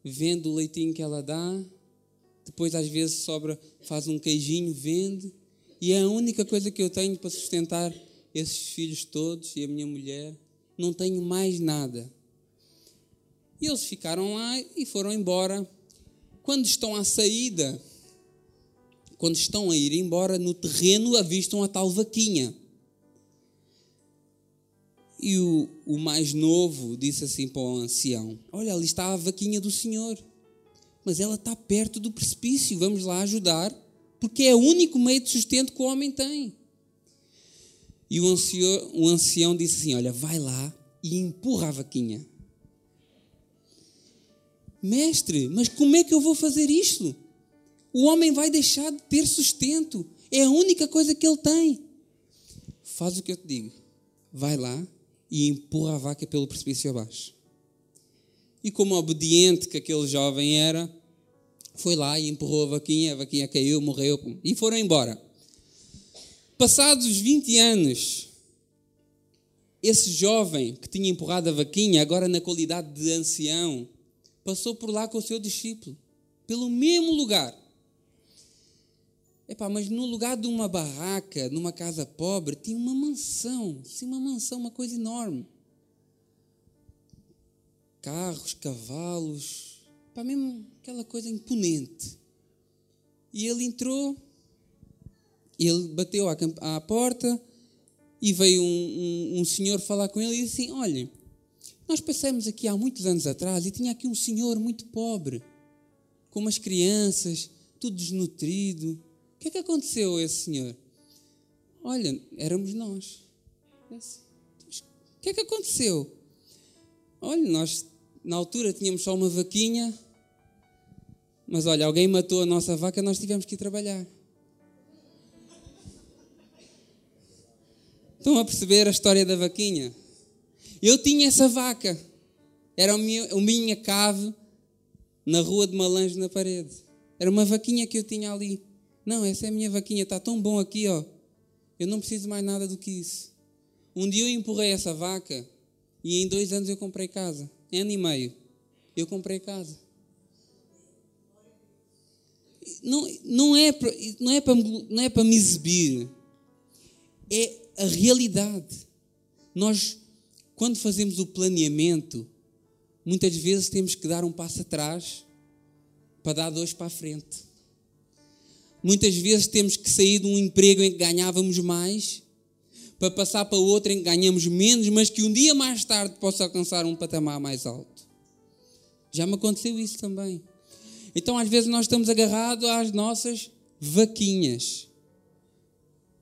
vende o leitinho que ela dá, depois às vezes sobra, faz um queijinho, vende, e é a única coisa que eu tenho para sustentar esses filhos todos e a minha mulher. Não tenho mais nada. E eles ficaram lá e foram embora. Quando estão à saída, quando estão a ir embora, no terreno avistam a tal vaquinha. E o, o mais novo disse assim para o ancião: Olha, ali está a vaquinha do senhor, mas ela está perto do precipício, vamos lá ajudar, porque é o único meio de sustento que o homem tem. E o ancião, o ancião disse assim: Olha, vai lá e empurra a vaquinha. Mestre, mas como é que eu vou fazer isto? O homem vai deixar de ter sustento. É a única coisa que ele tem. Faz o que eu te digo. Vai lá e empurra a vaca pelo precipício abaixo. E como obediente que aquele jovem era, foi lá e empurrou a vaquinha, a vaquinha caiu, morreu e foram embora. Passados 20 anos, esse jovem que tinha empurrado a vaquinha, agora na qualidade de ancião, passou por lá com o seu discípulo, pelo mesmo lugar. Epá, mas no lugar de uma barraca, numa casa pobre, tinha uma mansão, sim, uma mansão, uma coisa enorme. Carros, cavalos, epá, mesmo aquela coisa imponente. E ele entrou ele bateu à, à porta e veio um, um, um, senhor falar com ele e disse assim: Olha, nós passamos aqui há muitos anos atrás e tinha aqui um senhor muito pobre, com umas crianças, tudo desnutrido. O que é que aconteceu a esse senhor? Olha, éramos nós. O que é que aconteceu? Olha, nós na altura tínhamos só uma vaquinha, mas olha, alguém matou a nossa vaca, nós tivemos que ir trabalhar. Estão a perceber a história da vaquinha? Eu tinha essa vaca. Era a minha, a minha cave na rua de Malange na parede. Era uma vaquinha que eu tinha ali. Não, essa é a minha vaquinha, está tão bom aqui, ó. Eu não preciso mais nada do que isso. Um dia eu empurrei essa vaca e em dois anos eu comprei casa. Em ano e meio. Eu comprei casa. Não, não, é não, é para, não é para me exibir. É a realidade. Nós, quando fazemos o planeamento, muitas vezes temos que dar um passo atrás para dar dois para a frente. Muitas vezes temos que sair de um emprego em que ganhávamos mais para passar para outro em que ganhamos menos, mas que um dia mais tarde possa alcançar um patamar mais alto. Já me aconteceu isso também. Então, às vezes, nós estamos agarrados às nossas vaquinhas.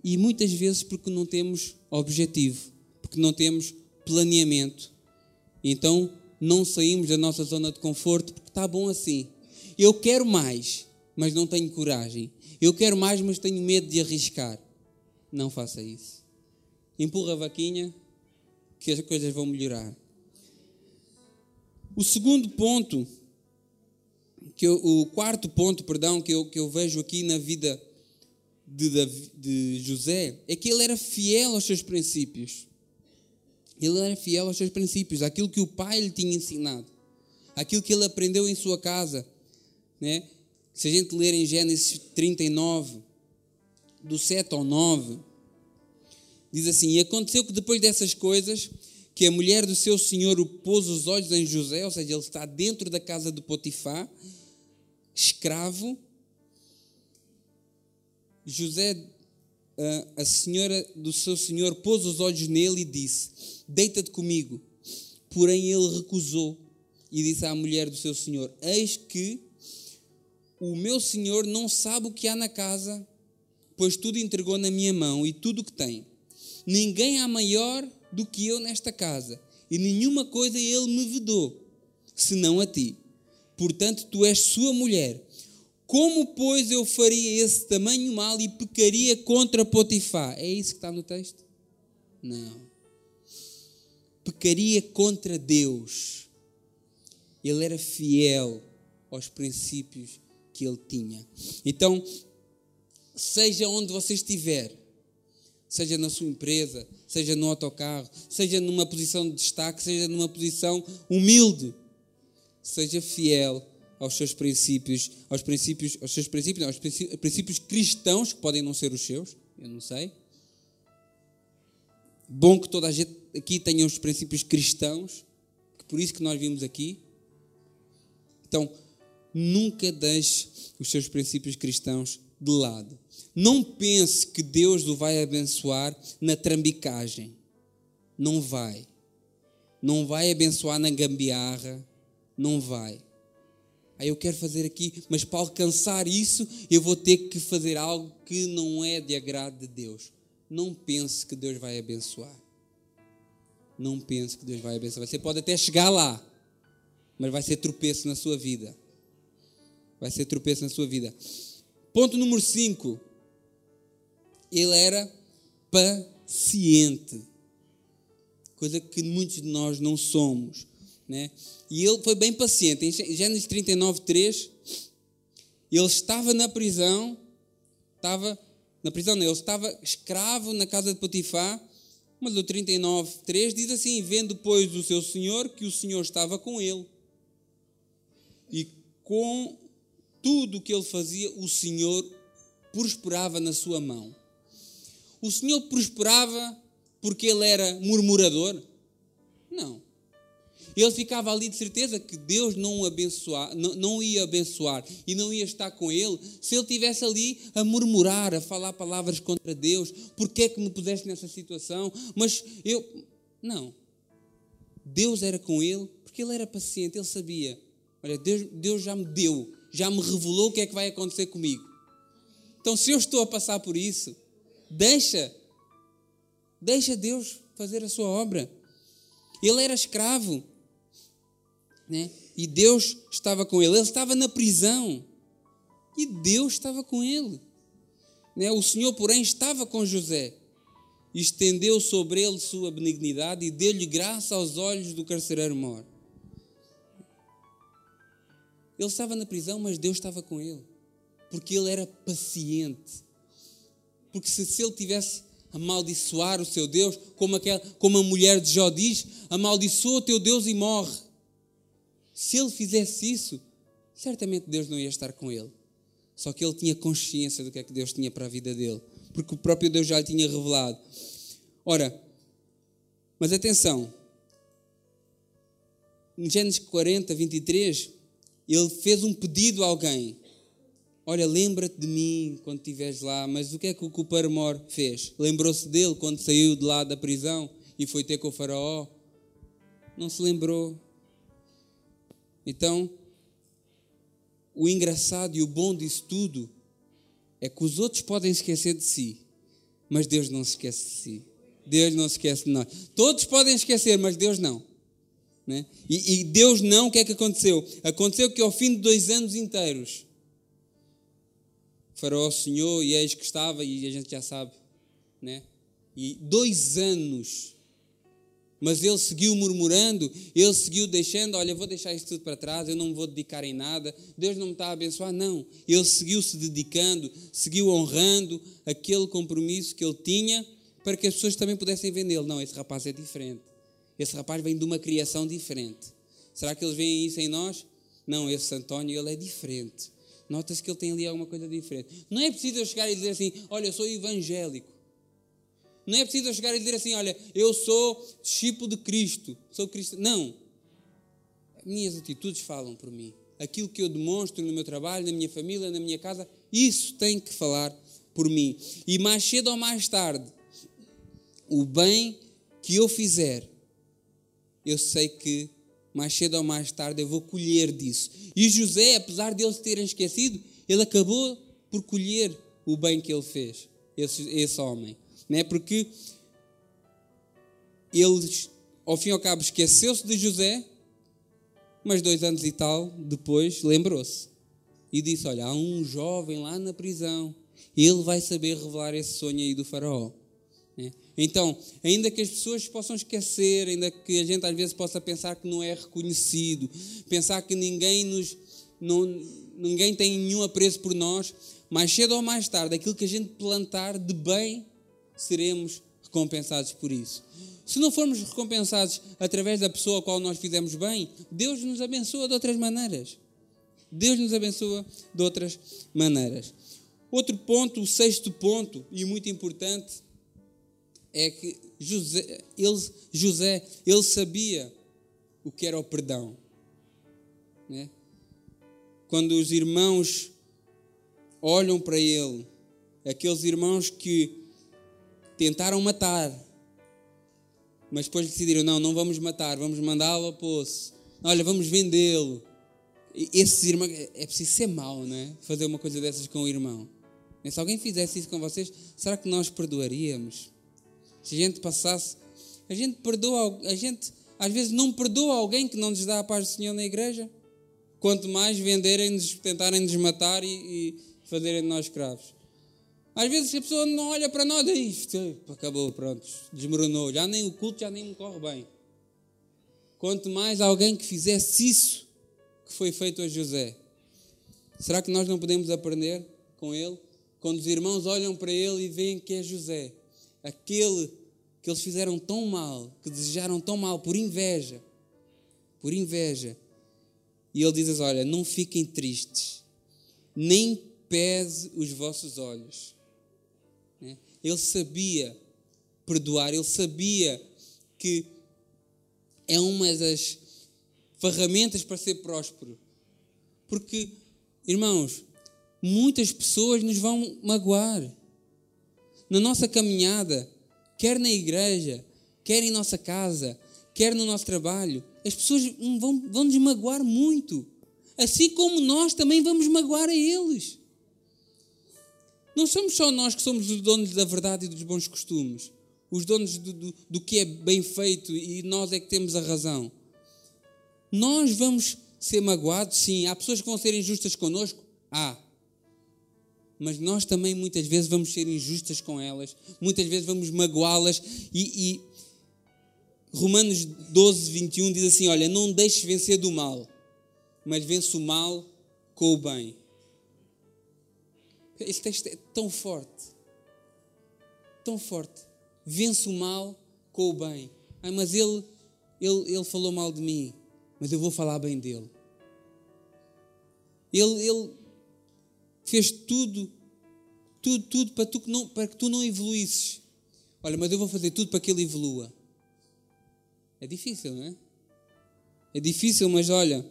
E muitas vezes porque não temos objetivo, porque não temos planeamento. Então não saímos da nossa zona de conforto porque está bom assim. Eu quero mais, mas não tenho coragem. Eu quero mais, mas tenho medo de arriscar. Não faça isso. Empurra a vaquinha que as coisas vão melhorar. O segundo ponto, que eu, o quarto ponto, perdão, que eu, que eu vejo aqui na vida de, Davi, de José é que ele era fiel aos seus princípios. Ele era fiel aos seus princípios, aquilo que o pai lhe tinha ensinado, aquilo que ele aprendeu em sua casa. Né? Se a gente ler em Gênesis 39, do 7 ao 9, diz assim: E aconteceu que depois dessas coisas, que a mulher do seu senhor pôs os olhos em José, ou seja, ele está dentro da casa de Potifar, escravo, José, a senhora do seu senhor, pôs os olhos nele e disse: Deita-te comigo. Porém, ele recusou e disse à mulher do seu senhor: Eis que o meu senhor não sabe o que há na casa, pois tudo entregou na minha mão e tudo o que tem. Ninguém há maior do que eu nesta casa, e nenhuma coisa ele me vedou, senão a ti. Portanto, tu és sua mulher. Como, pois, eu faria esse tamanho mal e pecaria contra Potifar? É isso que está no texto? Não. Pecaria contra Deus. Ele era fiel aos princípios que ele tinha. Então, seja onde você estiver, seja na sua empresa, seja no autocarro, seja numa posição de destaque, seja numa posição humilde, seja fiel aos seus princípios, aos princípios, aos seus princípios, não, aos princípios cristãos, que podem não ser os seus, eu não sei. Bom que toda a gente aqui tenha os princípios cristãos, que por isso que nós vimos aqui. Então, nunca deixe os seus princípios cristãos de lado. Não pense que Deus o vai abençoar na trambicagem. Não vai. Não vai abençoar na gambiarra. Não vai. Aí eu quero fazer aqui, mas para alcançar isso, eu vou ter que fazer algo que não é de agrado de Deus. Não pense que Deus vai abençoar. Não pense que Deus vai abençoar. Você pode até chegar lá, mas vai ser tropeço na sua vida. Vai ser tropeço na sua vida. Ponto número 5. Ele era paciente. Coisa que muitos de nós não somos. Né? E ele foi bem paciente. Em Gênesis 39, 3, ele estava na prisão, estava na prisão, ele estava escravo na casa de Potifar, mas o 39, 3 diz assim: Vendo, pois, o seu senhor que o senhor estava com ele, e com tudo o que ele fazia, o senhor prosperava na sua mão. O senhor prosperava porque ele era murmurador? Não. Ele ficava ali de certeza que Deus não, abençoar, não, não ia abençoar e não ia estar com ele se ele estivesse ali a murmurar, a falar palavras contra Deus. Porquê é que me puseste nessa situação? Mas eu. Não. Deus era com ele porque ele era paciente, ele sabia. Olha, Deus, Deus já me deu, já me revelou o que é que vai acontecer comigo. Então, se eu estou a passar por isso, deixa, deixa Deus fazer a sua obra. Ele era escravo, né? E Deus estava com ele. Ele estava na prisão. E Deus estava com ele. Né? O Senhor, porém, estava com José. Estendeu sobre ele sua benignidade e deu-lhe graça aos olhos do carcereiro mor. Ele estava na prisão, mas Deus estava com ele. Porque ele era paciente. Porque se, se ele tivesse amaldiçoar o seu Deus, como, aquela, como a mulher de Jó diz, amaldiçoa o teu Deus e morre. Se ele fizesse isso, certamente Deus não ia estar com ele. Só que ele tinha consciência do que é que Deus tinha para a vida dele, porque o próprio Deus já lhe tinha revelado. Ora, mas atenção, em Gênesis 40, 23, ele fez um pedido a alguém. Olha, lembra-te de mim quando estiveres lá. Mas o que é que o Cuparmor fez? Lembrou-se dele quando saiu de lá da prisão e foi ter com o faraó? Não se lembrou. Então, o engraçado e o bom disso tudo é que os outros podem esquecer de si, mas Deus não se esquece de si. Deus não se esquece de nós. Todos podem esquecer, mas Deus não. Né? E, e Deus não, o que é que aconteceu? Aconteceu que ao fim de dois anos inteiros, faraó sonhou e eis que estava, e a gente já sabe, né? E dois anos mas ele seguiu murmurando, ele seguiu deixando, olha, vou deixar isso tudo para trás, eu não me vou dedicar em nada, Deus não me está a abençoar, não. Ele seguiu se dedicando, seguiu honrando aquele compromisso que ele tinha para que as pessoas também pudessem nele. Não, esse rapaz é diferente. Esse rapaz vem de uma criação diferente. Será que eles veem isso em nós? Não, esse António, ele é diferente. Nota-se que ele tem ali alguma coisa diferente. Não é preciso eu chegar e dizer assim, olha, eu sou evangélico. Não é preciso chegar e dizer assim: olha, eu sou discípulo de Cristo, sou cristão. Não. Minhas atitudes falam por mim. Aquilo que eu demonstro no meu trabalho, na minha família, na minha casa, isso tem que falar por mim. E mais cedo ou mais tarde, o bem que eu fizer, eu sei que mais cedo ou mais tarde eu vou colher disso. E José, apesar de eles terem esquecido, ele acabou por colher o bem que ele fez, esse, esse homem né? porque ele, ao fim e ao cabo, esqueceu-se de José, mas dois anos e tal depois lembrou-se. e disse: Olha, há um jovem lá na prisão, ele vai saber revelar esse sonho aí do Faraó. né? Então, ainda que as pessoas possam esquecer, ainda que a gente às vezes possa pensar que não é reconhecido, pensar que ninguém nos. Não, ninguém tem nenhum apreço por nós, mais cedo ou mais tarde, aquilo que a gente plantar de bem, seremos recompensados por isso. Se não formos recompensados através da pessoa a qual nós fizemos bem, Deus nos abençoa de outras maneiras. Deus nos abençoa de outras maneiras. Outro ponto, o sexto ponto, e muito importante, é que José, ele, José, ele sabia o que era o perdão. Né? Quando os irmãos olham para ele, aqueles irmãos que tentaram matar, mas depois decidiram: não, não vamos matar, vamos mandá-lo ao poço. Olha, vamos vendê-lo. Esses irmãos, é preciso ser mau, não é? Fazer uma coisa dessas com o irmão. Se alguém fizesse isso com vocês, será que nós perdoaríamos? Se a gente passasse, a gente perdoa, a gente às vezes não perdoa alguém que não nos dá a paz do Senhor na igreja. Quanto mais venderem-nos, tentarem-nos matar e, e fazerem de nós escravos. Às vezes a pessoa não olha para nós e diz, acabou, pronto, desmoronou, já nem o culto já nem me corre bem. Quanto mais alguém que fizesse isso que foi feito a José. Será que nós não podemos aprender com ele? Quando os irmãos olham para ele e veem que é José, aquele que eles fizeram tão mal, que desejaram tão mal por inveja, por inveja. E ele diz: Olha, não fiquem tristes, nem pese os vossos olhos. Ele sabia perdoar, ele sabia que é uma das ferramentas para ser próspero. Porque, irmãos, muitas pessoas nos vão magoar. Na nossa caminhada, quer na igreja, quer em nossa casa, quer no nosso trabalho, as pessoas vão, vão nos magoar muito. Assim como nós também vamos magoar a eles. Não somos só nós que somos os donos da verdade e dos bons costumes, os donos do, do, do que é bem feito e nós é que temos a razão. Nós vamos ser magoados, sim. Há pessoas que vão ser injustas connosco? Há. Mas nós também muitas vezes vamos ser injustas com elas, muitas vezes vamos magoá-las e, e Romanos 12, 21 diz assim: Olha, não deixes vencer do mal, mas vence o mal com o bem. Este texto é tão forte, tão forte. Vence o mal com o bem. Ah, mas ele, ele, ele falou mal de mim, mas eu vou falar bem dele. Ele, ele fez tudo, tudo, tudo para, tu não, para que tu não evoluísses. Olha, mas eu vou fazer tudo para que ele evolua. É difícil, não é? É difícil, mas olha,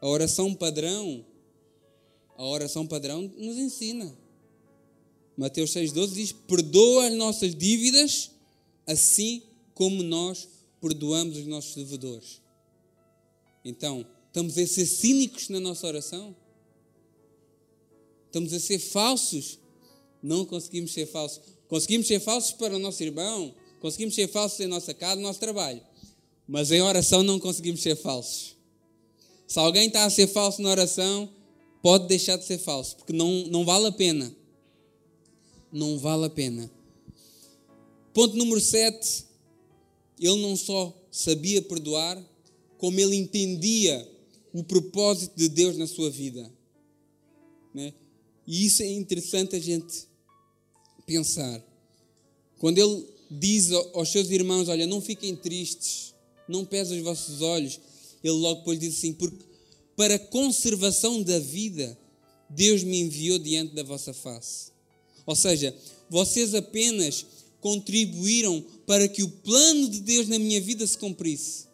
a oração padrão a oração padrão nos ensina. Mateus 6,12 diz: Perdoa as nossas dívidas, assim como nós perdoamos os nossos devedores. Então, estamos a ser cínicos na nossa oração? Estamos a ser falsos? Não conseguimos ser falsos. Conseguimos ser falsos para o nosso irmão, conseguimos ser falsos em nossa casa, no nosso trabalho. Mas em oração não conseguimos ser falsos. Se alguém está a ser falso na oração, pode deixar de ser falso, porque não, não vale a pena. Não vale a pena. Ponto número 7. Ele não só sabia perdoar, como ele entendia o propósito de Deus na sua vida. Né? E isso é interessante a gente pensar. Quando ele diz aos seus irmãos: Olha, não fiquem tristes, não pesem os vossos olhos, ele logo depois diz assim: Porque para conservação da vida, Deus me enviou diante da vossa face. Ou seja, vocês apenas contribuíram para que o plano de Deus na minha vida se cumprisse.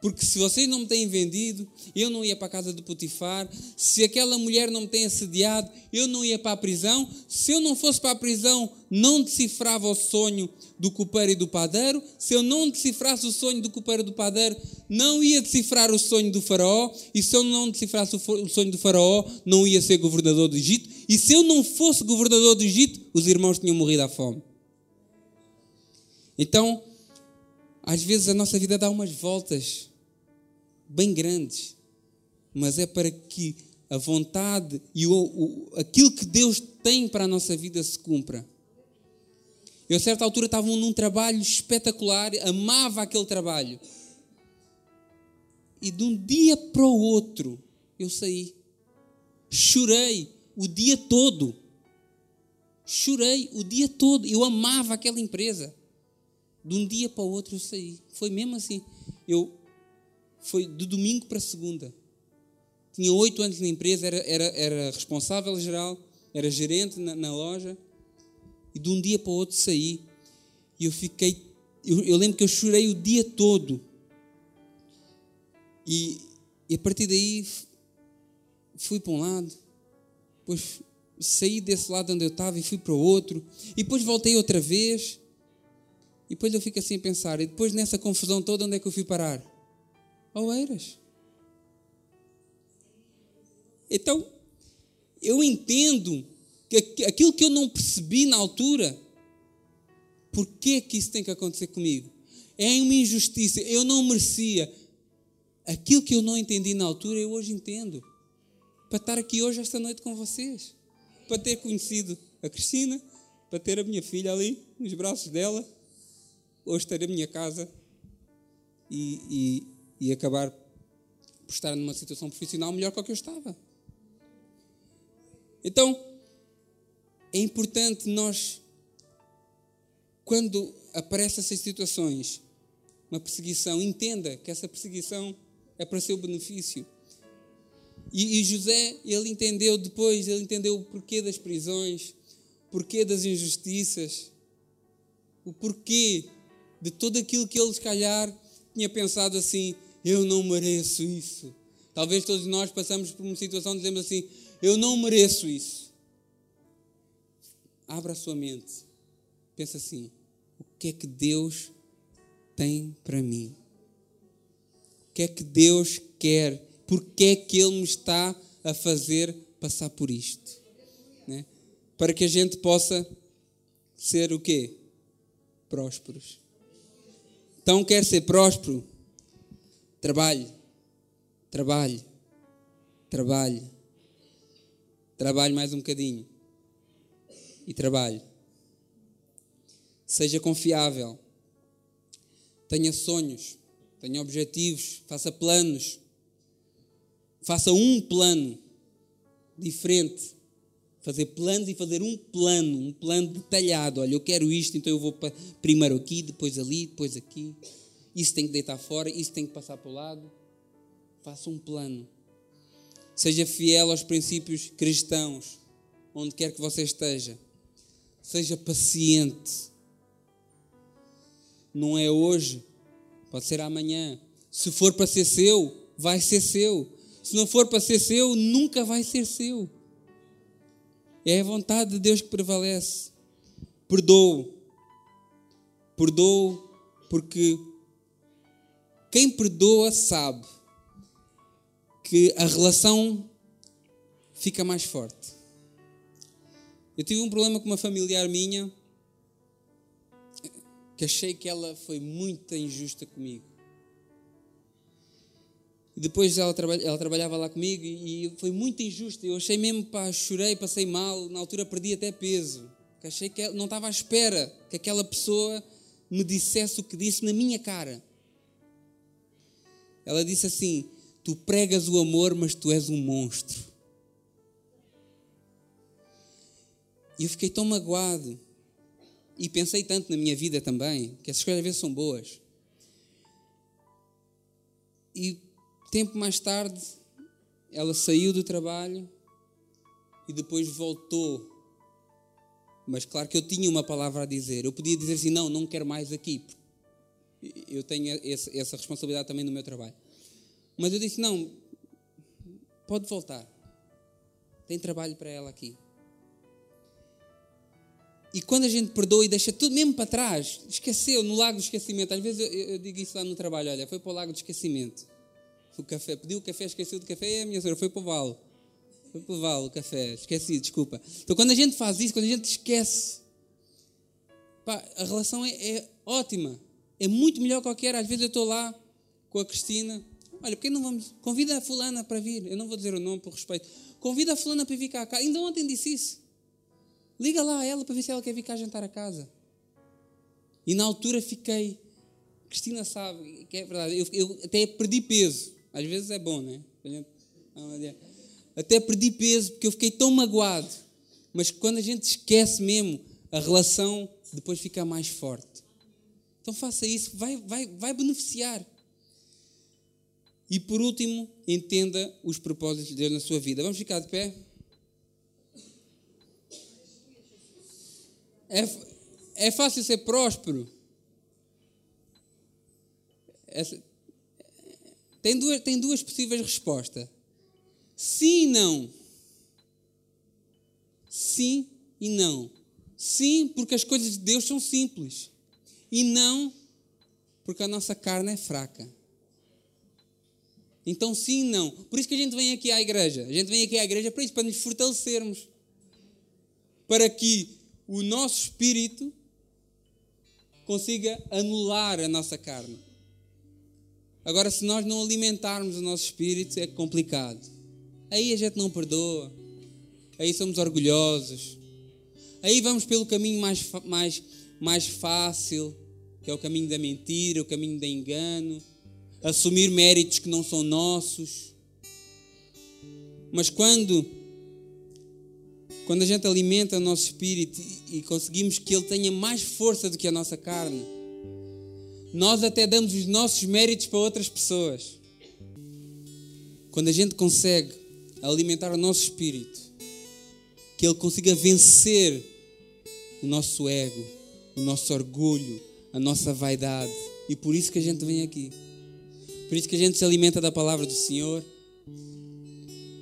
Porque se vocês não me têm vendido, eu não ia para a casa de Potifar. Se aquela mulher não me tem assediado, eu não ia para a prisão. Se eu não fosse para a prisão, não decifrava o sonho do copeiro e do padeiro. Se eu não decifrasse o sonho do copeiro e do padeiro, não ia decifrar o sonho do faraó. E se eu não decifrasse o sonho do faraó, não ia ser governador do Egito. E se eu não fosse governador do Egito, os irmãos tinham morrido à fome. Então, às vezes a nossa vida dá umas voltas bem grandes. mas é para que a vontade e o, o, aquilo que Deus tem para a nossa vida se cumpra. Eu, a certa altura, estava num trabalho espetacular, amava aquele trabalho. E de um dia para o outro, eu saí. Chorei o dia todo. Chorei o dia todo. Eu amava aquela empresa. De um dia para o outro eu saí. Foi mesmo assim. Eu foi de domingo para segunda. Tinha oito anos na empresa, era, era, era responsável geral, era gerente na, na loja e de um dia para o outro saí. E eu fiquei. Eu, eu lembro que eu chorei o dia todo. E, e a partir daí fui para um lado, depois saí desse lado onde eu estava e fui para o outro, e depois voltei outra vez. E depois eu fico assim a pensar, e depois nessa confusão toda, onde é que eu fui parar? Oeiras. Então, eu entendo que aquilo que eu não percebi na altura, por que que isso tem que acontecer comigo? É uma injustiça, eu não merecia. Aquilo que eu não entendi na altura, eu hoje entendo. Para estar aqui hoje, esta noite com vocês. Para ter conhecido a Cristina, para ter a minha filha ali, nos braços dela. Hoje ter a minha casa e, e, acabar por estar numa situação profissional melhor que a que eu estava. Então, é importante nós, quando aparecem essas situações, uma perseguição, entenda que essa perseguição é para seu benefício. E, e, José, ele entendeu depois, ele entendeu o porquê das prisões, o porquê das injustiças, o porquê de tudo aquilo que ele, se calhar, tinha pensado assim: eu não mereço isso. Talvez todos nós passamos por uma situação dizemos assim: eu não mereço isso. Abra a sua mente. Pensa assim: o que é que Deus tem para mim? O que é que Deus quer? Por que é que Ele me está a fazer passar por isto? Né? Para que a gente possa ser o quê? Prósperos. Então, quer ser próspero? Trabalhe, trabalhe, trabalhe Trabalhe mais um bocadinho. E trabalhe. Seja confiável. Tenha sonhos. Tenha objetivos. Faça planos. Faça um plano diferente. Fazer planos e fazer um plano, um plano detalhado. Olha, eu quero isto, então eu vou primeiro aqui, depois ali, depois aqui. Isso tem que deitar fora, isso tem que passar para o lado. Faça um plano. Seja fiel aos princípios cristãos, onde quer que você esteja. Seja paciente. Não é hoje, pode ser amanhã. Se for para ser seu, vai ser seu. Se não for para ser seu, nunca vai ser seu. É a vontade de Deus que prevalece. Perdoo. Perdoo porque quem perdoa sabe que a relação fica mais forte. Eu tive um problema com uma familiar minha que achei que ela foi muito injusta comigo. E depois ela, ela trabalhava lá comigo e, foi muito injusta. Eu achei mesmo, pá, chorei, passei mal, na altura perdi até peso. Achei que não estava à espera que aquela pessoa me dissesse o que disse na minha cara. Ela disse assim: Tu pregas o amor, mas tu és um monstro. E eu fiquei tão magoado. E pensei tanto na minha vida também, que essas coisas às vezes são boas. E tempo mais tarde, ela saiu do trabalho e depois voltou. Mas claro que eu tinha uma palavra a dizer. Eu podia dizer assim: não, não quero mais aqui. Eu tenho essa responsabilidade também no meu trabalho. Mas eu disse: não, pode voltar. Tem trabalho para ela aqui. E quando a gente perdoa e deixa tudo mesmo para trás, esqueceu, no lago do esquecimento. Às vezes eu, eu digo isso lá no trabalho: olha, foi para o lago do esquecimento. O café, pediu o café, esqueceu do café, e a minha senhora foi para o vale. Foi para o vale o café, esqueci, desculpa. Então quando a gente faz isso, quando a gente esquece, pá, a relação é, é ótima. É muito melhor que qualquer. Às vezes eu estou lá com a Cristina, Olha, porque não vamos. Convida a fulana para vir. Eu não vou dizer o nome por respeito. Convida a fulana para vir cá. cá. Ainda ontem disse isso. Liga lá a ela para ver se ela quer vir cá jantar a casa. E na altura fiquei. Cristina sabe que é verdade. Eu, eu até perdi peso. Às vezes é bom, né? Até perdi peso porque eu fiquei tão magoado. Mas quando a gente esquece mesmo, a relação depois fica mais forte. Então faça isso, vai, vai, vai beneficiar. E por último, entenda os propósitos de Deus na sua vida. Vamos ficar de pé? É, é fácil ser próspero? Essa, tem, duas, tem duas possíveis respostas. Sim e não. Sim e não. Sim, porque as coisas de Deus são simples. E não porque a nossa carne é fraca. Então, sim, não. Por isso que a gente vem aqui à igreja. A gente vem aqui à igreja para isso, para nos fortalecermos. Para que o nosso espírito consiga anular a nossa carne. Agora, se nós não alimentarmos o nosso espírito, é complicado. Aí a gente não perdoa. Aí somos orgulhosos. Aí vamos pelo caminho mais, mais, mais fácil, que é o caminho da mentira, o caminho do engano assumir méritos que não são nossos. Mas quando quando a gente alimenta o nosso espírito e conseguimos que ele tenha mais força do que a nossa carne, nós até damos os nossos méritos para outras pessoas. Quando a gente consegue alimentar o nosso espírito, que ele consiga vencer o nosso ego, o nosso orgulho, a nossa vaidade. E por isso que a gente vem aqui. Por isso que a gente se alimenta da palavra do Senhor.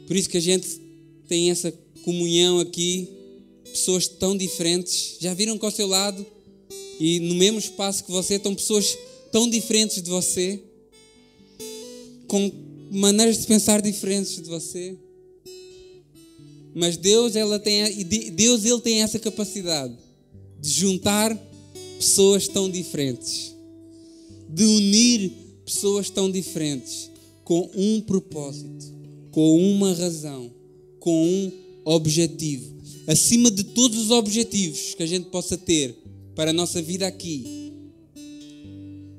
Por isso que a gente tem essa comunhão aqui. Pessoas tão diferentes. Já viram com o seu lado? E no mesmo espaço que você estão pessoas tão diferentes de você. Com maneiras de pensar diferentes de você. Mas Deus, ela tem, Deus ele tem essa capacidade de juntar pessoas tão diferentes, de unir pessoas tão diferentes, com um propósito, com uma razão, com um objetivo. Acima de todos os objetivos que a gente possa ter para a nossa vida aqui,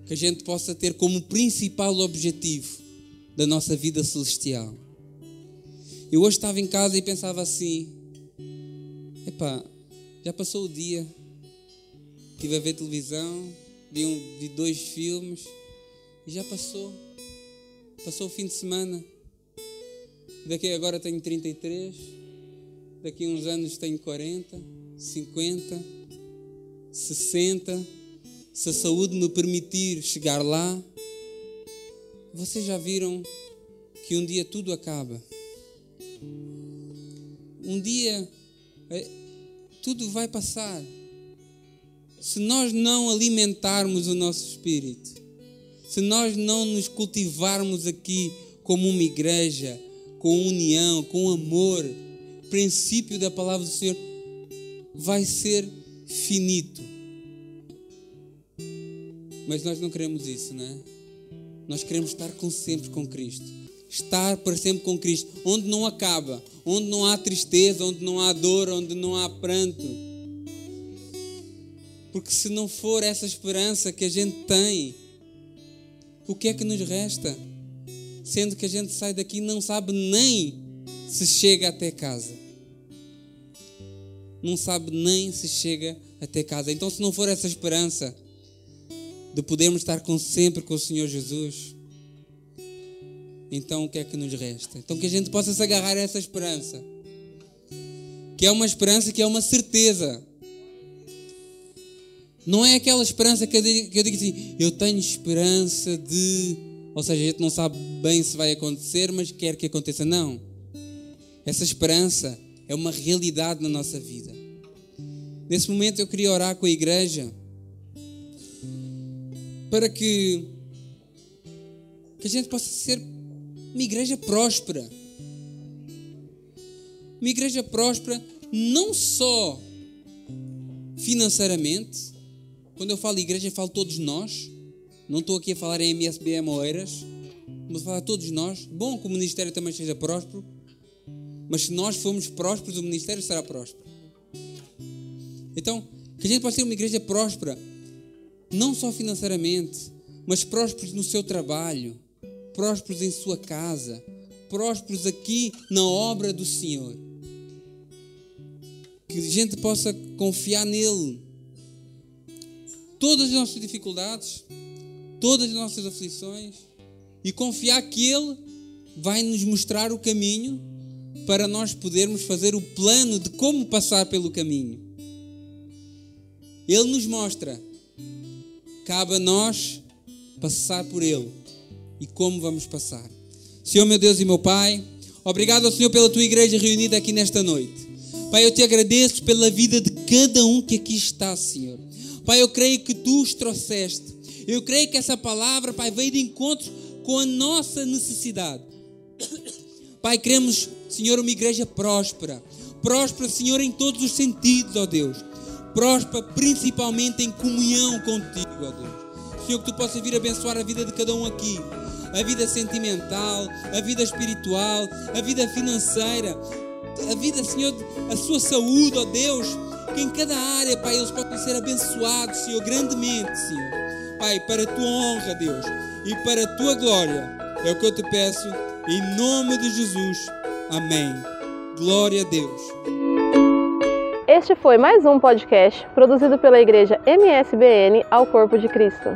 que a gente possa ter como principal objetivo da nossa vida celestial. Eu hoje estava em casa e pensava assim: epá, já passou o dia, estive a ver televisão, vi, um, vi dois filmes e já passou. Passou o fim de semana. Daqui agora tenho 33. Daqui uns anos tenho 40, 50, 60. Se a saúde me permitir chegar lá, vocês já viram que um dia tudo acaba. Um dia é, tudo vai passar. Se nós não alimentarmos o nosso espírito, se nós não nos cultivarmos aqui como uma igreja, com união, com amor, princípio da palavra do Senhor, vai ser finito. Mas nós não queremos isso, não é? Nós queremos estar com, sempre com Cristo. Estar para sempre com Cristo, onde não acaba, onde não há tristeza, onde não há dor, onde não há pranto. Porque se não for essa esperança que a gente tem, o que é que nos resta? Sendo que a gente sai daqui e não sabe nem se chega até casa. Não sabe nem se chega até casa. Então, se não for essa esperança de podermos estar com, sempre com o Senhor Jesus, então o que é que nos resta? Então, que a gente possa se agarrar a essa esperança, que é uma esperança que é uma certeza não é aquela esperança que eu, digo, que eu digo assim, eu tenho esperança de. Ou seja, a gente não sabe bem se vai acontecer, mas quer que aconteça. Não. Essa esperança é uma realidade na nossa vida. Nesse momento eu queria orar com a igreja para que, que a gente possa ser uma igreja próspera. Uma igreja próspera não só financeiramente, quando eu falo igreja, eu falo todos nós. Não estou aqui a falar em MSBM Oeiras. Vamos falar a todos nós. Bom que o ministério também seja próspero, mas se nós formos prósperos, o ministério será próspero. Então, que a gente possa ter uma igreja próspera, não só financeiramente, mas prósperos no seu trabalho, prósperos em sua casa, prósperos aqui na obra do Senhor. Que a gente possa confiar nele. Todas as nossas dificuldades, todas as nossas aflições, e confiar que Ele vai nos mostrar o caminho para nós podermos fazer o plano de como passar pelo caminho. Ele nos mostra, cabe a nós passar por Ele e como vamos passar. Senhor, meu Deus e meu Pai, obrigado ao Senhor pela tua igreja reunida aqui nesta noite. Pai, eu te agradeço pela vida de cada um que aqui está, Senhor. Pai, eu creio que tu os trouxeste. Eu creio que essa palavra, Pai, veio de encontro com a nossa necessidade. Pai, queremos, Senhor, uma igreja próspera. Próspera, Senhor, em todos os sentidos, ó Deus. Próspera principalmente em comunhão contigo, ó Deus. Senhor, que tu possas vir abençoar a vida de cada um aqui. A vida sentimental, a vida espiritual, a vida financeira, a vida, Senhor, a sua saúde, ó Deus. Que em cada área, Pai, eles possam ser abençoados, Senhor, grandemente, Senhor. Pai, para a tua honra, Deus, e para a tua glória, é o que eu te peço, em nome de Jesus. Amém. Glória a Deus. Este foi mais um podcast produzido pela Igreja MSBN ao Corpo de Cristo.